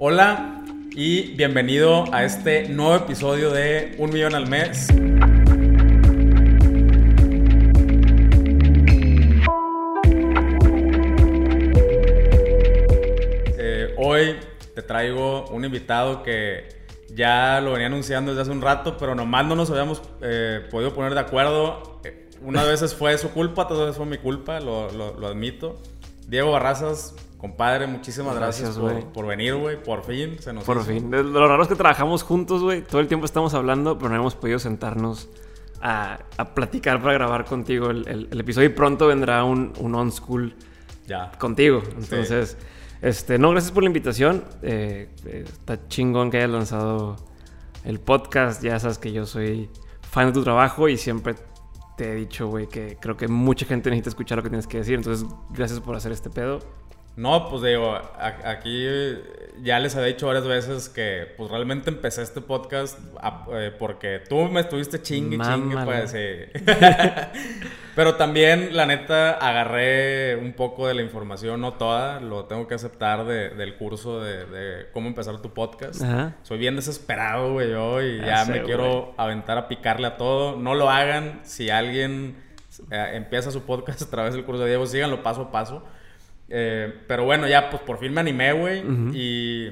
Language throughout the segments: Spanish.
Hola y bienvenido a este nuevo episodio de Un Millón al Mes. Eh, hoy te traigo un invitado que ya lo venía anunciando desde hace un rato, pero nomás no nos habíamos eh, podido poner de acuerdo. Eh, Unas veces fue su culpa, otras veces fue mi culpa, lo- lo admito. Diego Barrazas, compadre, muchísimas gracias, Gracias, por, güey. por venir, güey. Por fin se nos Por hizo. fin. Lo raro es que trabajamos juntos, güey. Todo el tiempo estamos hablando, pero no hemos podido sentarnos a, a platicar para grabar contigo el, el- el episodio. Y pronto vendrá un, un on school Ya. contigo. Entonces, este, no, gracias por la invitación. Eh, eh, está chingón que hayas lanzado el podcast. Ya sabes que yo soy fan de tu trabajo y siempre te he dicho, güey, que creo que mucha gente necesita escuchar lo que tienes que decir. Entonces, gracias por hacer este pedo. No, pues digo, a- aquí ya les había dicho varias veces que pues realmente empecé este podcast a- eh, porque tú me estuviste chingue, chingue, pues sí. Pero también, la neta, agarré un poco de la información, no toda, lo tengo que aceptar de- del curso de, de cómo empezar tu podcast. Ajá. Soy bien desesperado, güey, yo, y Ya ya sé, me quiero güey. aventar a picarle a todo. No lo hagan si alguien eh, empieza su podcast a través del curso de Diego, síganlo paso a paso. Eh, pero bueno, ya pues por fin me animé, güey. Y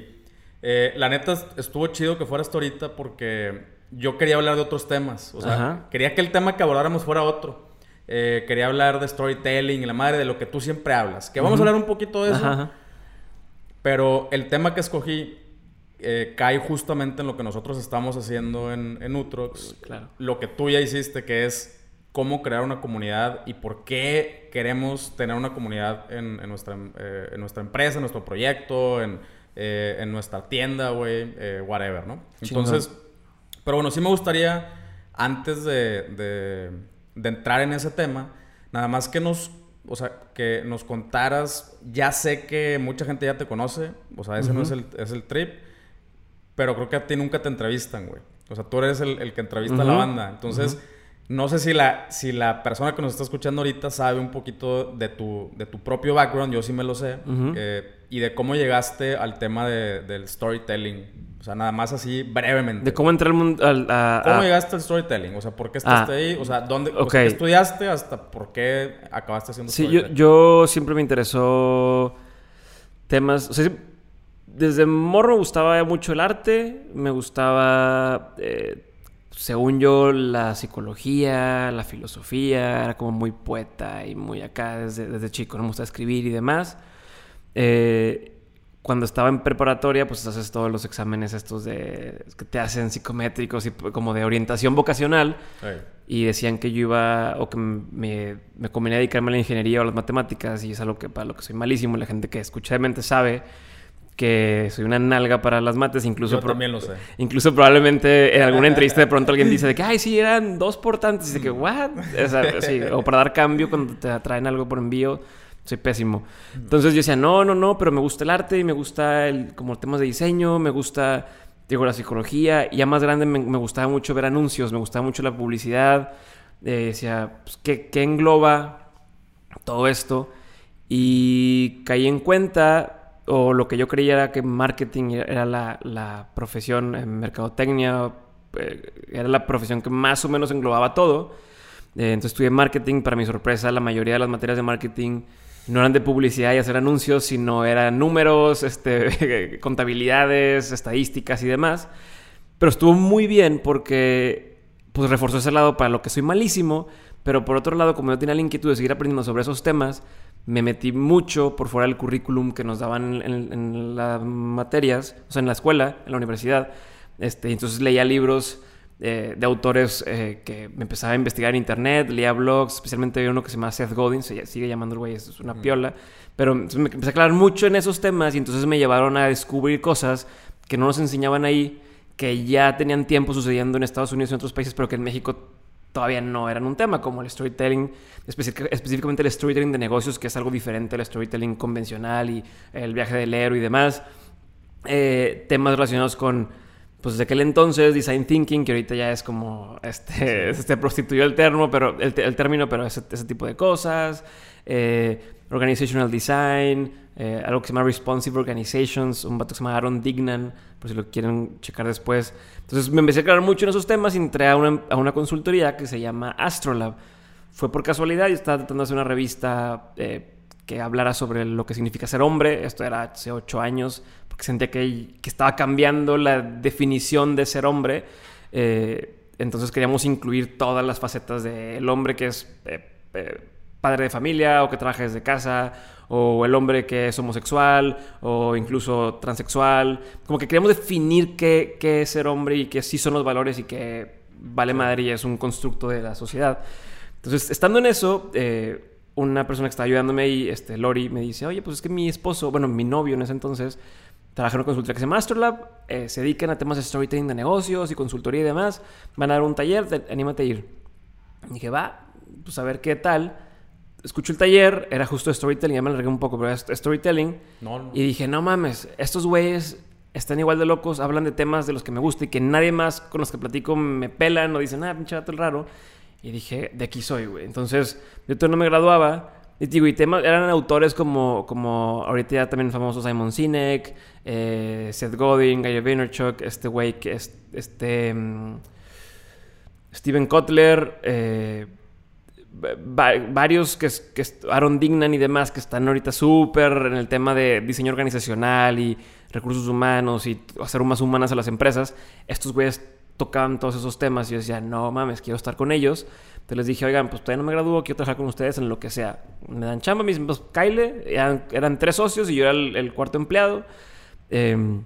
eh, la neta estuvo chido que fueras tú ahorita porque yo quería hablar de otros temas. O sea, Ajá. quería que el tema que abordáramos fuera otro. Eh, quería hablar de storytelling y la madre de lo que tú siempre hablas. Que vamos a hablar un poquito de eso. Ajá. Pero el tema que escogí eh, cae justamente en lo que nosotros estamos haciendo en, en Utrox. Claro. Lo que tú ya hiciste, que es cómo crear una comunidad y por qué queremos tener una comunidad en, en nuestra, eh, en nuestra empresa, en nuestro proyecto, en, eh, en nuestra tienda, güey, eh, whatever, ¿no? Chingón. Entonces, pero bueno, sí me gustaría, antes de, de- de entrar en ese tema, nada más que nos, o sea, que nos contaras, ya sé que mucha gente ya te conoce, o sea, ese no es el, es el trip, pero creo que a ti nunca te entrevistan, güey. O sea, tú eres el, el que entrevista a la banda. Entonces, no sé si la, si la persona que nos está escuchando ahorita sabe un poquito de tu, de tu propio background, yo sí me lo sé, eh, y de cómo llegaste al tema de- del storytelling. O sea, nada más así brevemente. De cómo entrar al mundo. al- a- ¿Cómo a- llegaste al storytelling? O sea, ¿por qué estás Ah. ahí? O sea, ¿dónde o sea. ¿qué estudiaste hasta por qué acabaste haciendo Sí, yo, storytelling? yo siempre me interesó temas. O sea, sí, desde morro me gustaba mucho el arte, me gustaba, eh, según yo, la psicología, la filosofía, era como muy poeta y muy acá desde, desde chico, no me gusta escribir y demás. Eh, cuando estaba en preparatoria, pues haces todos los exámenes estos de que te hacen psicométricos y como de orientación vocacional. Y decían que yo iba, o que me, me convenía dedicarme a la ingeniería o a las matemáticas, y es algo que para lo que soy malísimo. La gente que escucha de mente sabe que soy una nalga para las mates, incluso, Yo también lo sé. incluso probablemente en alguna entrevista de pronto alguien dice de que, ay, sí, eran dos por tantos, y de que, what? O, sea, sí, o para dar cambio cuando te traen algo por envío, soy pésimo. Entonces yo decía, no, no, no, pero me gusta el arte y me gusta el, como temas de diseño, me gusta, digo, la psicología. Y ya más grande me, me gustaba mucho ver anuncios, me gustaba mucho la publicidad. Eh, decía, pues, ¿qué, ¿qué engloba todo esto? Y caí en cuenta, o lo que yo creía era que marketing era la, la profesión en mercadotecnia, eh, era la profesión que más o menos englobaba todo. Eh, entonces estudié marketing, para mi sorpresa, la mayoría de las materias de marketing no eran de publicidad y hacer anuncios, sino eran números, este, contabilidades, estadísticas y demás. Pero estuvo muy bien porque pues reforzó ese lado para lo que soy malísimo, pero por otro lado, como yo tenía la inquietud de seguir aprendiendo sobre esos temas, me metí mucho por fuera del currículum que nos daban en, en las materias, o sea, en la escuela, en la universidad. Este, entonces leía libros eh, de autores eh, que me empezaba a investigar en internet, leía blogs, especialmente había uno que se llama Seth Godin, se sigue llamando el güey, es una piola. Pero me empecé a aclarar mucho en esos temas y entonces me llevaron a descubrir cosas que no nos enseñaban ahí, que ya tenían tiempo sucediendo en Estados Unidos y en otros países, pero que en México todavía no eran un tema, como el storytelling, específicamente el storytelling de negocios, que es algo diferente al storytelling convencional y el viaje del héroe y demás. Eh, temas relacionados con, pues de aquel entonces, design thinking, que ahorita ya es como, este, este prostituyó el término, pero, el término, pero ese, ese tipo de cosas. Eh, organizational design, eh, algo que se llama Responsive Organizations, un vato que se llama Aaron Dignan, por si lo quieren checar después. Entonces me empecé a aclarar mucho en esos temas y entré a una, consultoría que se llama Astrolab. Fue por casualidad, yo estaba tratando de hacer una revista eh, que hablara sobre lo que significa ser hombre. Esto era hace ocho años, porque sentía que, que estaba cambiando la definición de ser hombre. Eh, entonces queríamos incluir todas las facetas del hombre que es padre de familia o que trabaja desde casa o el hombre que es homosexual o incluso transexual. Como que queremos definir qué, qué es ser hombre y qué sí son los valores y que vale madre y es un constructo de la sociedad. Entonces, estando en eso, eh, una persona que estaba ayudándome ahí, este, Lori, me dice, oye, pues es que mi esposo, bueno, mi novio en ese entonces, trabaja en una consultoría que se llama Astrolab, eh, se dedican a temas de storytelling de negocios y consultoría y demás, van a dar un taller, anímate a ir. Y dije, va, pues a ver qué tal escucho el taller, era justo storytelling, ya me regué un poco, pero era storytelling. Y dije, no mames, estos güeyes están igual de locos, hablan de temas de los que me gusta y que nadie más con los que platico me pelan o dicen, ah, pinche vato el raro. Y dije, de aquí soy, güey. Entonces, yo todavía no me graduaba. Y digo, y temas, eran autores como, como ahorita ya también famosos Simon Sinek, eh, Seth Godin, Gary Vaynerchuk, este güey que es, este... Um, Steven Kotler, eh, varios que, que Aaron Dignan y demás que están ahorita súper en el tema de diseño organizacional y recursos humanos y hacer más humanas a las empresas, estos güeyes tocaban todos esos temas y yo decía, no mames, quiero estar con ellos. Entonces les dije, oigan, pues todavía no me gradúo, quiero trabajar con ustedes en lo que sea. Me dan chamba, dicen, pues Kyle, eran, tres socios y yo era el, cuarto empleado. Em,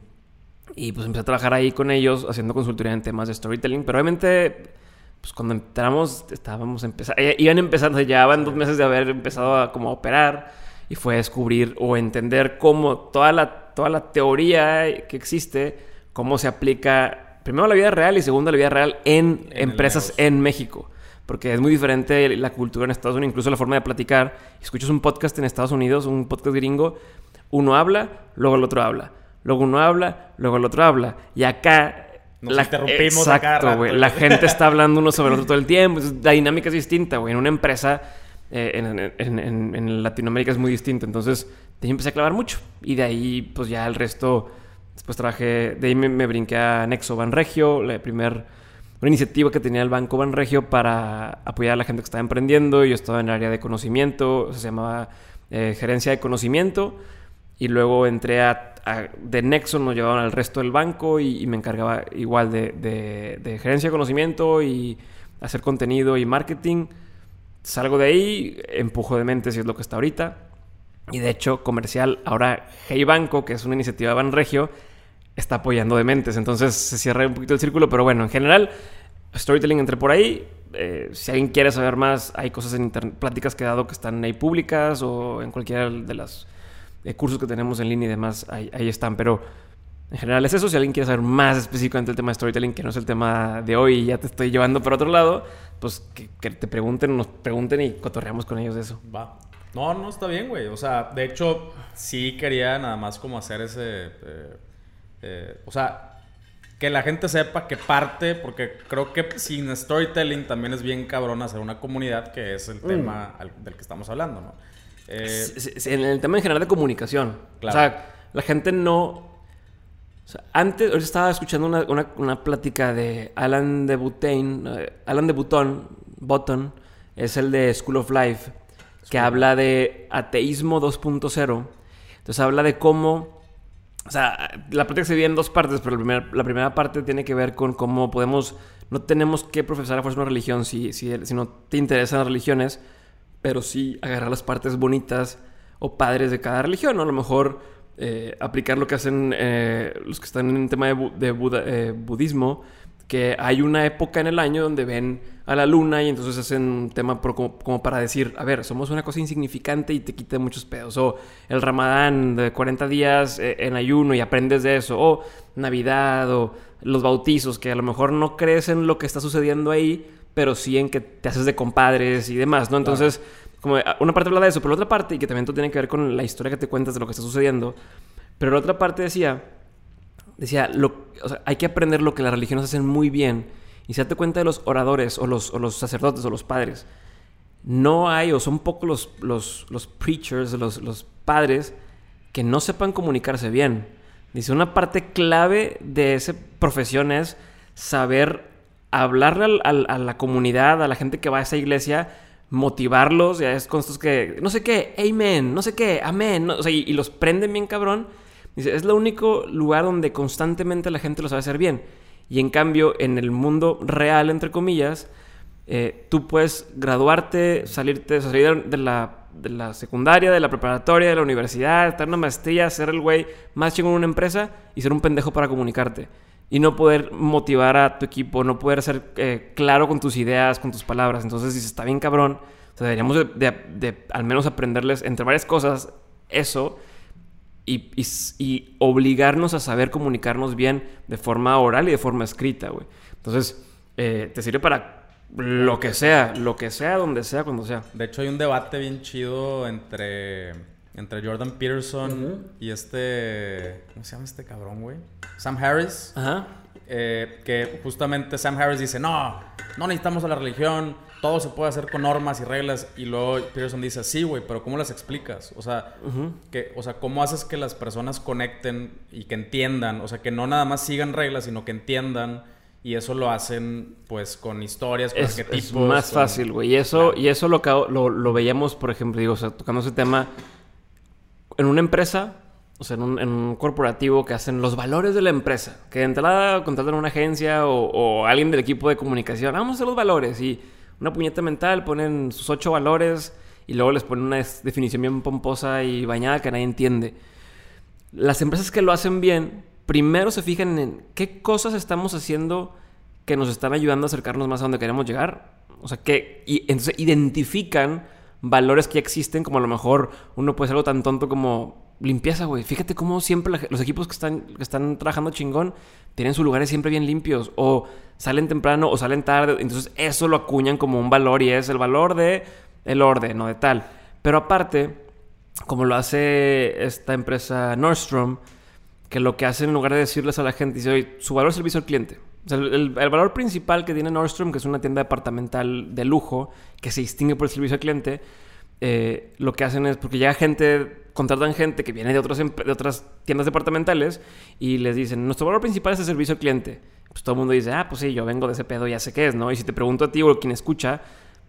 y pues empecé a trabajar ahí con ellos haciendo consultoría en temas de storytelling, pero obviamente pues cuando entramos estábamos empezando, eh, iban empezando, llevaban dos meses de haber empezado a como operar y fue descubrir o entender cómo toda la, toda la teoría que existe, cómo se aplica primero a la vida real y segundo a la vida real en, empresas en México. Porque es muy diferente la cultura en Estados Unidos, incluso la forma de platicar. Escuchas un podcast en Estados Unidos, un podcast gringo, uno habla, luego el otro habla. Luego uno habla, luego el otro habla. Y acá nos la, interrumpimos exacto. La gente está hablando uno sobre el otro todo el tiempo. La dinámica es distinta, güey. En una empresa eh, en, Latinoamérica es muy distinta. Entonces, de ahí empecé a clavar mucho. Y de ahí, pues ya el resto... Después trabajé... De ahí me, brinqué a Nexo Banregio. La primera una iniciativa que tenía el Banco Banregio para apoyar a la gente que estaba emprendiendo. Yo estaba en el área de conocimiento. Se llamaba eh, Gerencia de Conocimiento. Y luego entré a de Nexo nos llevaban al resto del banco y, me encargaba igual de, gerencia de conocimiento y hacer contenido y marketing. Salgo de ahí, empujo de mente si es lo que está ahorita. Y de hecho, comercial, ahora Hey Banco, que es una iniciativa de Banregio, está apoyando de mentes. Entonces se cierra un poquito el círculo, pero bueno, en general, storytelling entré por ahí. Eh, si alguien quiere saber más, hay cosas en internet, pláticas que he dado que están ahí públicas o en cualquiera de las cursos que tenemos en línea y demás, ahí, están. Pero en general es eso. Si alguien quiere saber más específicamente el tema de storytelling, que no es el tema de hoy y ya te estoy llevando para otro lado, pues que, te pregunten, nos pregunten y cotorreamos con ellos de eso. Va. No, no está bien, güey. O sea, de hecho, sí quería nada más como hacer ese. Eh, eh, o sea, que la gente sepa que parte, porque creo que sin storytelling también es bien cabrón hacer una comunidad, que es el mm. tema del que estamos hablando, ¿no? Eh, en el tema en general de comunicación. O sea, la gente no... antes, ahorita estaba escuchando una, una, plática de Alan de Butane, eh, Alan de Button, Button, es el de School of Life, que habla de ateísmo 2.0. Entonces habla de cómo... O sea, la plática se divide en dos partes, pero la primera, parte tiene que ver con cómo podemos... No tenemos que profesar a fuerza una religión si, si, si no te interesan las religiones pero sí agarrar las partes bonitas o padres de cada religión, ¿no? A lo mejor eh, aplicar lo que hacen eh, los que están en el tema de, eh, budismo, que hay una época en el año donde ven a la luna y entonces hacen un tema como, para decir, a ver, somos una cosa insignificante y te quita muchos pedos. O el ramadán de 40 días en ayuno y aprendes de eso. O Navidad o los bautizos, que a lo mejor no crees en lo que está sucediendo ahí, pero sí en que te haces de compadres y demás, ¿no? Entonces, como ah, una parte habla de eso, pero la otra parte, y que también tiene que ver con la historia que te cuentas de lo que está sucediendo, pero la otra parte decía, decía, lo, o sea, hay que aprender lo que las religiones hacen muy bien y se date cuenta de los oradores o los, o los sacerdotes o los padres. No hay, o son pocos los, los, los preachers, los, los padres que no sepan comunicarse bien. Dice, una parte clave de esa profesión es saber hablarle a la comunidad, a la gente que va a esa iglesia, motivarlos, ya es con estos que, no sé qué, amen, no sé qué, amén, o sea, y, y, los prenden bien cabrón. Dice, es el único lugar donde constantemente la gente lo sabe hacer bien. Y en cambio, en el mundo real, entre comillas, eh, tú puedes graduarte, salirte, salir de la, de la secundaria, de la preparatoria, de la universidad, estar en una maestría, ser el güey más chingón en una empresa y ser un pendejo para comunicarte. Y no poder motivar a tu equipo, no poder ser eh, claro con tus ideas, con tus palabras. Entonces, si está bien cabrón, deberíamos de, de, al menos aprenderles entre varias cosas eso y, obligarnos a saber comunicarnos bien de forma oral y de forma escrita, güey. Entonces, eh, te sirve para lo que sea, lo que sea, donde sea, cuando sea. De hecho, hay un debate bien chido entre, entre Jordan Peterson y este. ¿Cómo se llama este cabrón, güey? Sam Harris. Ajá. Eh, que justamente Sam Harris dice: No, no necesitamos a la religión, todo se puede hacer con normas y reglas. Y luego Peterson dice: Sí, güey, pero ¿cómo las explicas? O sea, que, o sea, ¿cómo haces que las personas conecten y que entiendan? O sea, que no nada más sigan reglas, sino que entiendan y eso lo hacen, pues, con historias, con es, arquetipos. Es más con... fácil, güey. Y eso, y eso lo, lo, lo, veíamos, por ejemplo, digo, o sea, tocando ese tema, en una empresa, o sea, en un, corporativo que hacen los valores de la empresa. Que de entrada contratan una agencia o, o, alguien del equipo de comunicación. Vamos a hacer los valores. Y una puñeta mental, ponen sus ocho valores y luego les ponen una definición bien pomposa y bañada que nadie entiende. Las empresas que lo hacen bien primero se fijan en qué cosas estamos haciendo que nos están ayudando a acercarnos más a donde queremos llegar. O sea, que y, entonces identifican valores que ya existen, como a lo mejor uno puede ser algo tan tonto como limpieza, güey. Fíjate cómo siempre los equipos que están, que están trabajando chingón tienen sus lugares siempre bien limpios, o salen temprano o salen tarde. Entonces, eso lo acuñan como un valor y es el valor de el orden o de tal. Pero aparte, como lo hace esta empresa Nordstrom, que lo que hacen en lugar de decirles a la gente, dice, oye, su valor es servicio al cliente. El, valor principal que tiene Nordstrom, que es una tienda departamental de lujo, que se distingue por el servicio al cliente, eh, lo que hacen es, porque llega gente, contratan gente que viene de, otros, de otras tiendas departamentales y les dicen, nuestro valor principal es el servicio al cliente. Pues todo el mundo dice, ah, pues sí, yo vengo de ese pedo, ya sé qué es, ¿no? Y si te pregunto a ti o quien escucha,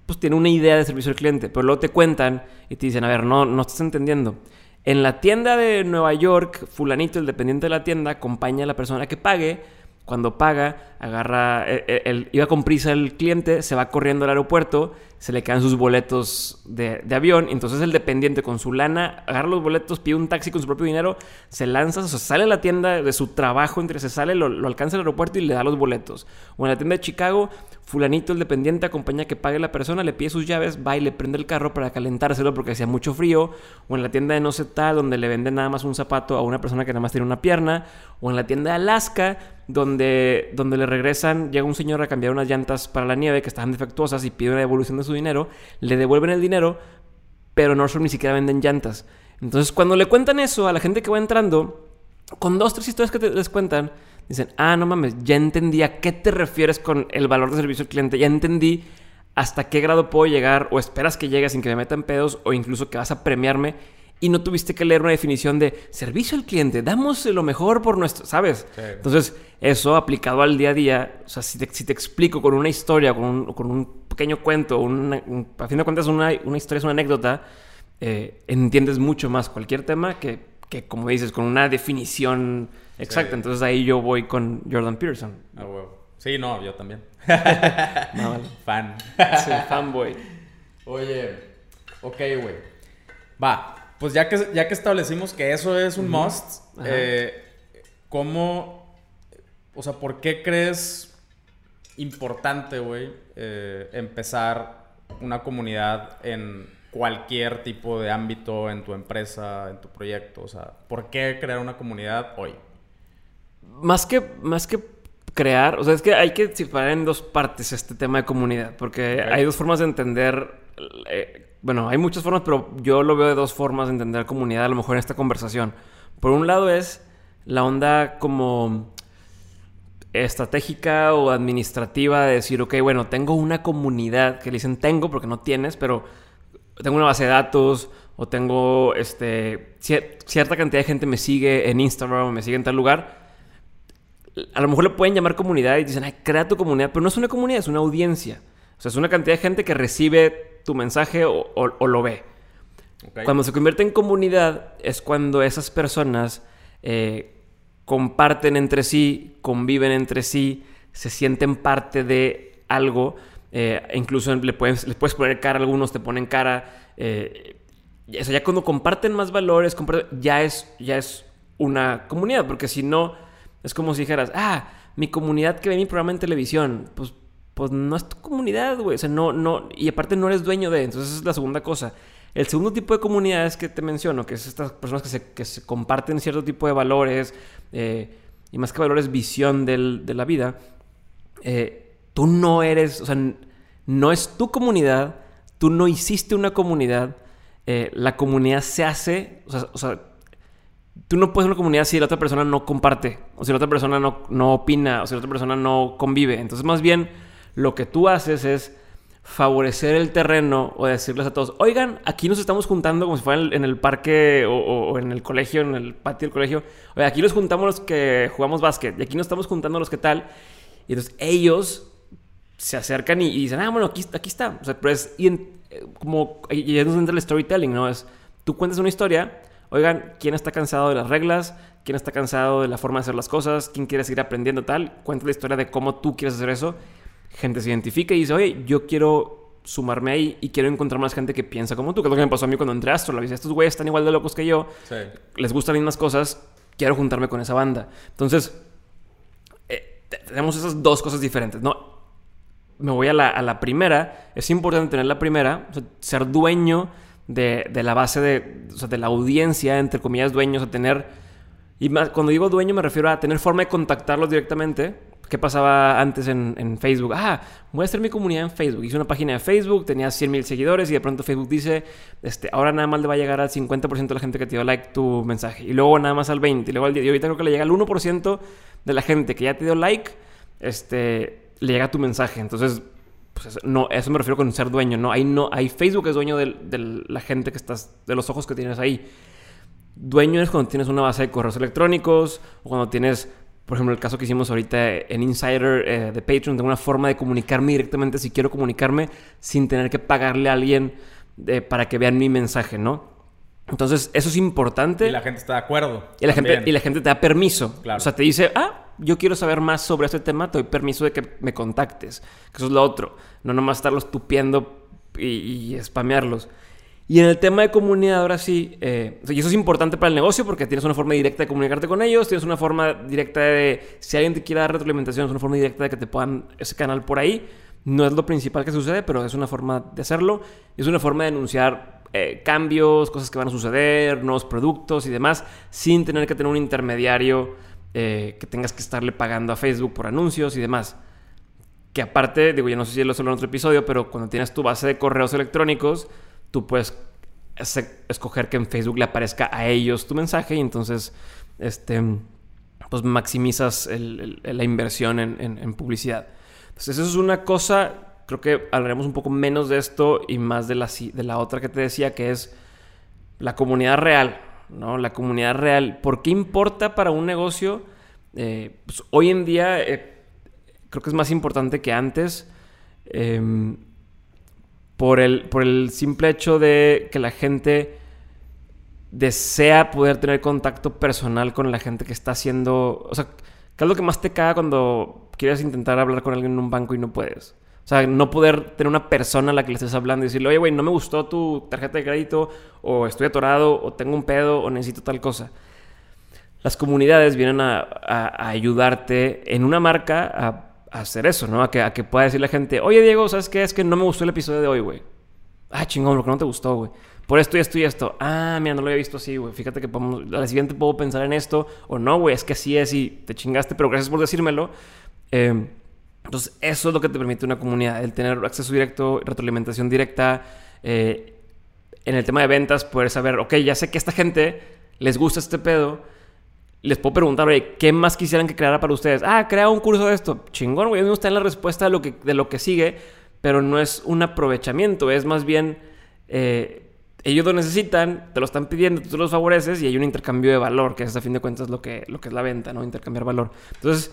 pues tiene una idea de servicio al cliente, pero luego te cuentan y te dicen, a ver, no, no estás entendiendo. En la tienda de Nueva York, fulanito, el dependiente de la tienda, acompaña a la persona que pague. Cuando paga, agarra, el, el, iba con prisa el cliente, se va corriendo al aeropuerto, se le quedan sus boletos de, de, avión. Entonces el dependiente con su lana agarra los boletos, pide un taxi con su propio dinero, se lanza, o sea, sale a la tienda de su trabajo, entre se sale, lo, lo alcanza al aeropuerto y le da los boletos. O en la tienda de Chicago, fulanito, el dependiente, acompaña que pague la persona, le pide sus llaves, va y le prende el carro para calentárselo porque hacía mucho frío. O en la tienda de no sé tal, donde le venden nada más un zapato a una persona que nada más tiene una pierna. O en la tienda de Alaska, donde, donde le regresan, llega un señor a cambiar unas llantas para la nieve que estaban defectuosas y pide una devolución de su dinero, le devuelven el dinero, pero Nordstrom ni siquiera venden llantas. Entonces, cuando le cuentan eso a la gente que va entrando, con dos, tres historias que te, les cuentan, dicen, ah, no mames, ya entendí a qué te refieres con el valor de servicio al cliente, ya entendí hasta qué grado puedo llegar, o esperas que llegue sin que me metan pedos, o incluso que vas a premiarme y no tuviste que leer una definición de servicio al cliente, damos lo mejor por nuestro, ¿sabes? Sí. Entonces, eso aplicado al día a día, o sea, si te, si te explico con una historia, con un, con un pequeño cuento, una, un, a fin de cuentas una, una historia es una anécdota, eh, entiendes mucho más cualquier tema que, que, como dices, con una definición exacta. Sí. Entonces ahí yo voy con Jordan Peterson. Ah, huevo. Sí, no, yo también. no, vale. Fan. Sí, fanboy. Oye, ok, güey. Va, pues ya que, ya que establecimos que eso es un uh -huh. must, eh, ¿cómo, o sea, por qué crees importante, güey, eh, empezar una comunidad en cualquier tipo de ámbito, en tu empresa, en tu proyecto? O sea, ¿por qué crear una comunidad hoy? Más que, más que crear, o sea, es que hay que separar en dos partes este tema de comunidad, porque okay. hay dos formas de entender... Eh, bueno, hay muchas formas, pero yo lo veo de dos formas de entender comunidad a lo mejor en esta conversación. Por un lado es la onda como estratégica o administrativa de decir, ok, bueno, tengo una comunidad que le dicen tengo porque no tienes, pero tengo una base de datos o tengo este, cierta cantidad de gente me sigue en Instagram o me sigue en tal lugar, a lo mejor le pueden llamar comunidad y dicen, ay, crea tu comunidad, pero no es una comunidad, es una audiencia. O sea, es una cantidad de gente que recibe tu mensaje o, lo ve. Cuando se convierte en comunidad es cuando esas personas eh, comparten entre sí, conviven entre sí, se sienten parte de algo. Eh, incluso le puedes, les puedes poner cara algunos, te ponen cara. Eh, o sea, ya cuando comparten más valores, ya, es, ya es una comunidad, porque si no, es como si dijeras, ah, mi comunidad que ve mi programa en televisión, pues, pues no es tu comunidad, güey. O sea, no, no, y aparte no eres dueño de, entonces esa es la segunda cosa. El segundo tipo de comunidades que te menciono, que es estas personas que se, que se comparten cierto tipo de valores, eh, y más que valores, visión del, de la vida, eh, tú no eres, o sea, no es tu comunidad, tú no hiciste una comunidad, eh, la comunidad se hace, o sea, tú no puedes una comunidad si la otra persona no comparte, o si la otra persona no, no opina, o si la otra persona no convive. Entonces, más bien, lo que tú haces es favorecer el terreno o decirles a todos, oigan, aquí nos estamos juntando como si fuera en el, parque o, en el colegio, en el patio del colegio. Oye, aquí nos juntamos los que jugamos básquet y aquí nos estamos juntando los que tal. Y entonces ellos se acercan y, dicen, ah, bueno, aquí, está. O sea, pero es, y como, y es donde entra el storytelling, ¿no? Es, tú cuentas una historia, oigan, ¿quién está cansado de las reglas? ¿Quién está cansado de la forma de hacer las cosas? ¿Quién quiere seguir aprendiendo tal? Cuenta la historia de cómo tú quieres hacer eso gente se identifica y dice, oye, yo quiero sumarme ahí y quiero encontrar más gente que piensa como tú, que es lo que me pasó a mí cuando entré a. Dice, estos güeyes están igual de locos que yo, les gustan las mismas cosas, quiero juntarme con esa banda. Entonces, eh, tenemos esas dos cosas diferentes, ¿no? Me voy a la, primera, es importante tener la primera, ser dueño de, la base de, o sea, de la audiencia, entre comillas, dueños, a tener... Y más, cuando digo dueño me refiero a tener forma de contactarlos directamente ¿Qué pasaba antes en, Facebook? Ah, voy a hacer mi comunidad en Facebook. Hice una página de Facebook, tenía 100 mil seguidores y de pronto Facebook dice, este, ahora nada más le va a llegar al 50% de la gente que te dio like tu mensaje. Y luego nada más al 20%. Y luego al 10%. Y ahorita creo que le llega al 1% de la gente que ya te dio like, este, le llega tu mensaje. Entonces, pues no, eso me refiero con ser dueño. No, ahí no, hay Facebook es dueño de, de la gente que estás, de los ojos que tienes ahí. Dueño es cuando tienes una base de correos electrónicos o cuando tienes por ejemplo, el caso que hicimos ahorita en Insider eh, de Patreon, tengo una forma de comunicarme directamente si quiero comunicarme sin tener que pagarle a alguien eh, para que vean mi mensaje, ¿no? Entonces, eso es importante. Y la gente está de acuerdo. Y la, gente, y la gente te da permiso. O sea, te dice, ah, yo quiero saber más sobre este tema, te doy permiso de que me contactes. Que eso es lo otro. No nomás estarlos tupiendo y, y spamearlos. Y en el tema de comunidad, ahora sí, eh, y eso es importante para el negocio porque tienes una forma directa de comunicarte con ellos, tienes una forma directa de, si alguien te quiere dar retroalimentación, es una forma directa de que te puedan ese canal por ahí. No es lo principal que sucede, pero es una forma de hacerlo. Es una forma de anunciar eh, cambios, cosas que van a suceder, nuevos productos y demás, sin tener que tener un intermediario eh, que tengas que estarle pagando a Facebook por anuncios y demás. Que aparte, digo, ya no sé si lo solo en otro episodio, pero cuando tienes tu base de correos electrónicos, tú puedes escoger que en Facebook le aparezca a ellos tu mensaje y entonces este, pues maximizas la inversión en, publicidad. Entonces eso es una cosa, creo que hablaremos un poco menos de esto y más de la, de la otra que te decía, que es la comunidad real, ¿no? La comunidad real. ¿Por qué importa para un negocio? Eh, pues hoy en día eh, creo que es más importante que antes. Em, por el, por el simple hecho de que la gente desea poder tener contacto personal con la gente que está haciendo... O sea, ¿qué es lo que más te caga cuando quieres intentar hablar con alguien en un banco y no puedes? O sea, no poder tener una persona a la que le estés hablando y decirle, oye, güey, no me gustó tu tarjeta de crédito, o estoy atorado, o tengo un pedo, o necesito tal cosa. Las comunidades vienen a, a ayudarte en una marca a hacer eso, ¿no? A que, a que pueda decir la gente, oye Diego, ¿sabes qué? Es que no me gustó el episodio de hoy, güey. Ah, chingón, lo que no te gustó, güey. Por esto y esto y esto. Ah, mira, no lo había visto así, güey. Fíjate que a la siguiente puedo pensar en esto. O no, güey, es que así es y te chingaste, pero gracias por decírmelo. Em, entonces, eso es lo que te permite una comunidad, el tener acceso directo, retroalimentación directa. Eh, en el tema de ventas, poder saber, ok, ya sé que a esta gente les gusta este pedo les puedo preguntar, oye, ¿qué más quisieran que creara para ustedes? Ah, crea un curso de esto. Chingón, güey. No está en la respuesta de lo, que, de lo que sigue, pero no es un aprovechamiento, es más bien eh, ellos lo necesitan, te lo están pidiendo, tú los favoreces y hay un intercambio de valor, que es a fin de cuentas lo que, lo que es la venta, ¿no? Intercambiar valor. Entonces,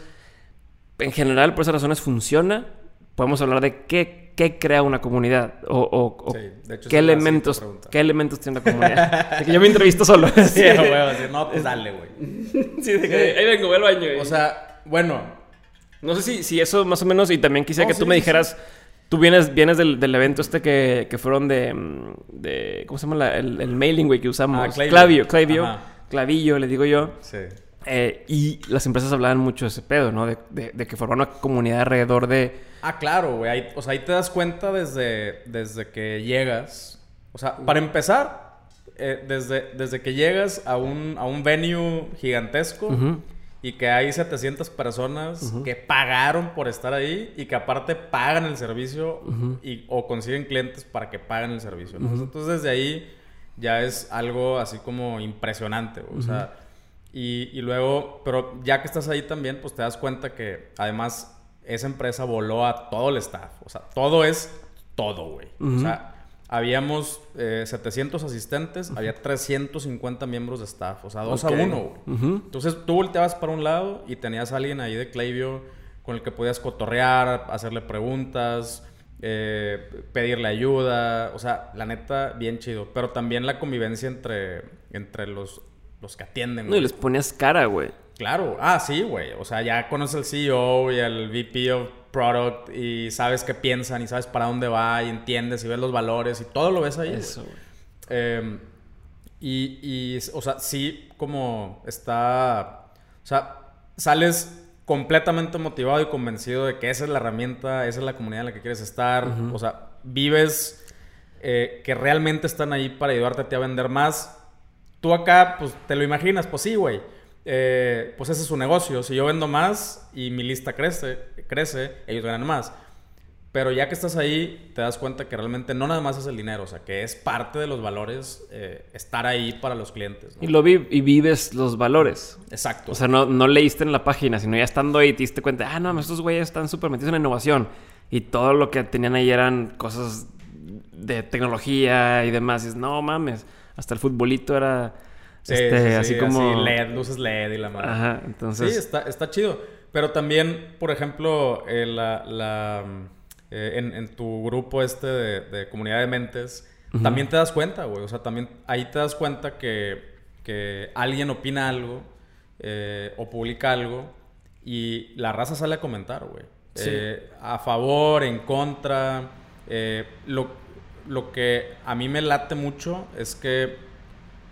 en general, por esas razones funciona. Podemos hablar de qué, qué crea una comunidad o, o- o Sí, de hecho, qué, la elementos, qué elementos tiene una comunidad. Que yo me entrevisto solo. Sí, güey, así, no, pues dale, güey. Sí, de que ahí vengo, voy al baño. O sea, bueno, no sé si, si eso más o menos, y también quisiera No, que tú me sí, dijeras, tú vienes, vienes del, del evento este que, que fueron de, mm, de, ¿cómo se llama? la- el, el mailing, güey, que usamos. Ah. Clavio, Clavio, Ajá. clavillo, le digo yo. sí. Eh, y las empresas hablaban mucho de ese pedo, ¿no? De, de, de que formar una comunidad alrededor de... Ah, claro, güey. o sea, ahí te das cuenta desde, desde que llegas. O sea, para empezar, eh, desde, desde que llegas a un, a un venue gigantesco y que hay 700 personas que pagaron por estar ahí y que aparte pagan el servicio y, o consiguen clientes para que paguen el servicio. ¿no? Entonces, desde ahí ya es algo así como impresionante. O sea, y, y luego, pero ya que estás ahí también, pues te das cuenta que además esa empresa voló a todo el staff. O sea, todo es todo, güey. O sea, habíamos eh, 700 asistentes, había 350 miembros de staff. O sea, dos a uno, güey. Entonces tú volteabas para un lado y tenías a alguien ahí de Clavio con el que podías cotorrear, hacerle preguntas, eh, pedirle ayuda. O sea, la neta, bien chido. Pero también la convivencia entre, entre los, los que atienden. No, y les ponías cara, güey. Claro, ah, sí, güey. O sea, ya conoces al CEO y al VP of Product y sabes qué piensan y sabes para dónde va y entiendes y ves los valores y todo lo ves ahí. Eso, güey. Eh, y, y, o sea, sí, como está. O sea, sales completamente motivado y convencido de que esa es la herramienta, esa es la comunidad en la que quieres estar. O sea, vives eh, que realmente están ahí para ayudarte a ti a vender más. Tú acá, pues te lo imaginas, pues sí, güey. Eh, pues ese es su negocio. Si yo vendo más y mi lista crece, crece, ellos ganan más. Pero ya que estás ahí, te das cuenta que realmente no nada más es el dinero, o sea, que es parte de los valores eh, estar ahí para los clientes. ¿no? Y, lo vi y vives los valores. Exacto. O sea, no, no leíste en la página, sino ya estando ahí te diste cuenta, ah, no, estos güeyes están súper metidos en innovación. Y todo lo que tenían ahí eran cosas de tecnología y demás. Y es, no mames, hasta el futbolito era Sí, este, sí, sí, así como... LED, luces LED y la madre. Ajá, Sí, entonces... está, está chido. Pero también, por ejemplo, eh, la, la, eh, en, en tu grupo este de, de comunidad de mentes, también te das cuenta, güey. O sea, también ahí te das cuenta que, que alguien opina algo eh, o publica algo y la raza sale a comentar, güey. Sí. Eh, a favor, en contra. Lo, lo que a mí me late mucho es que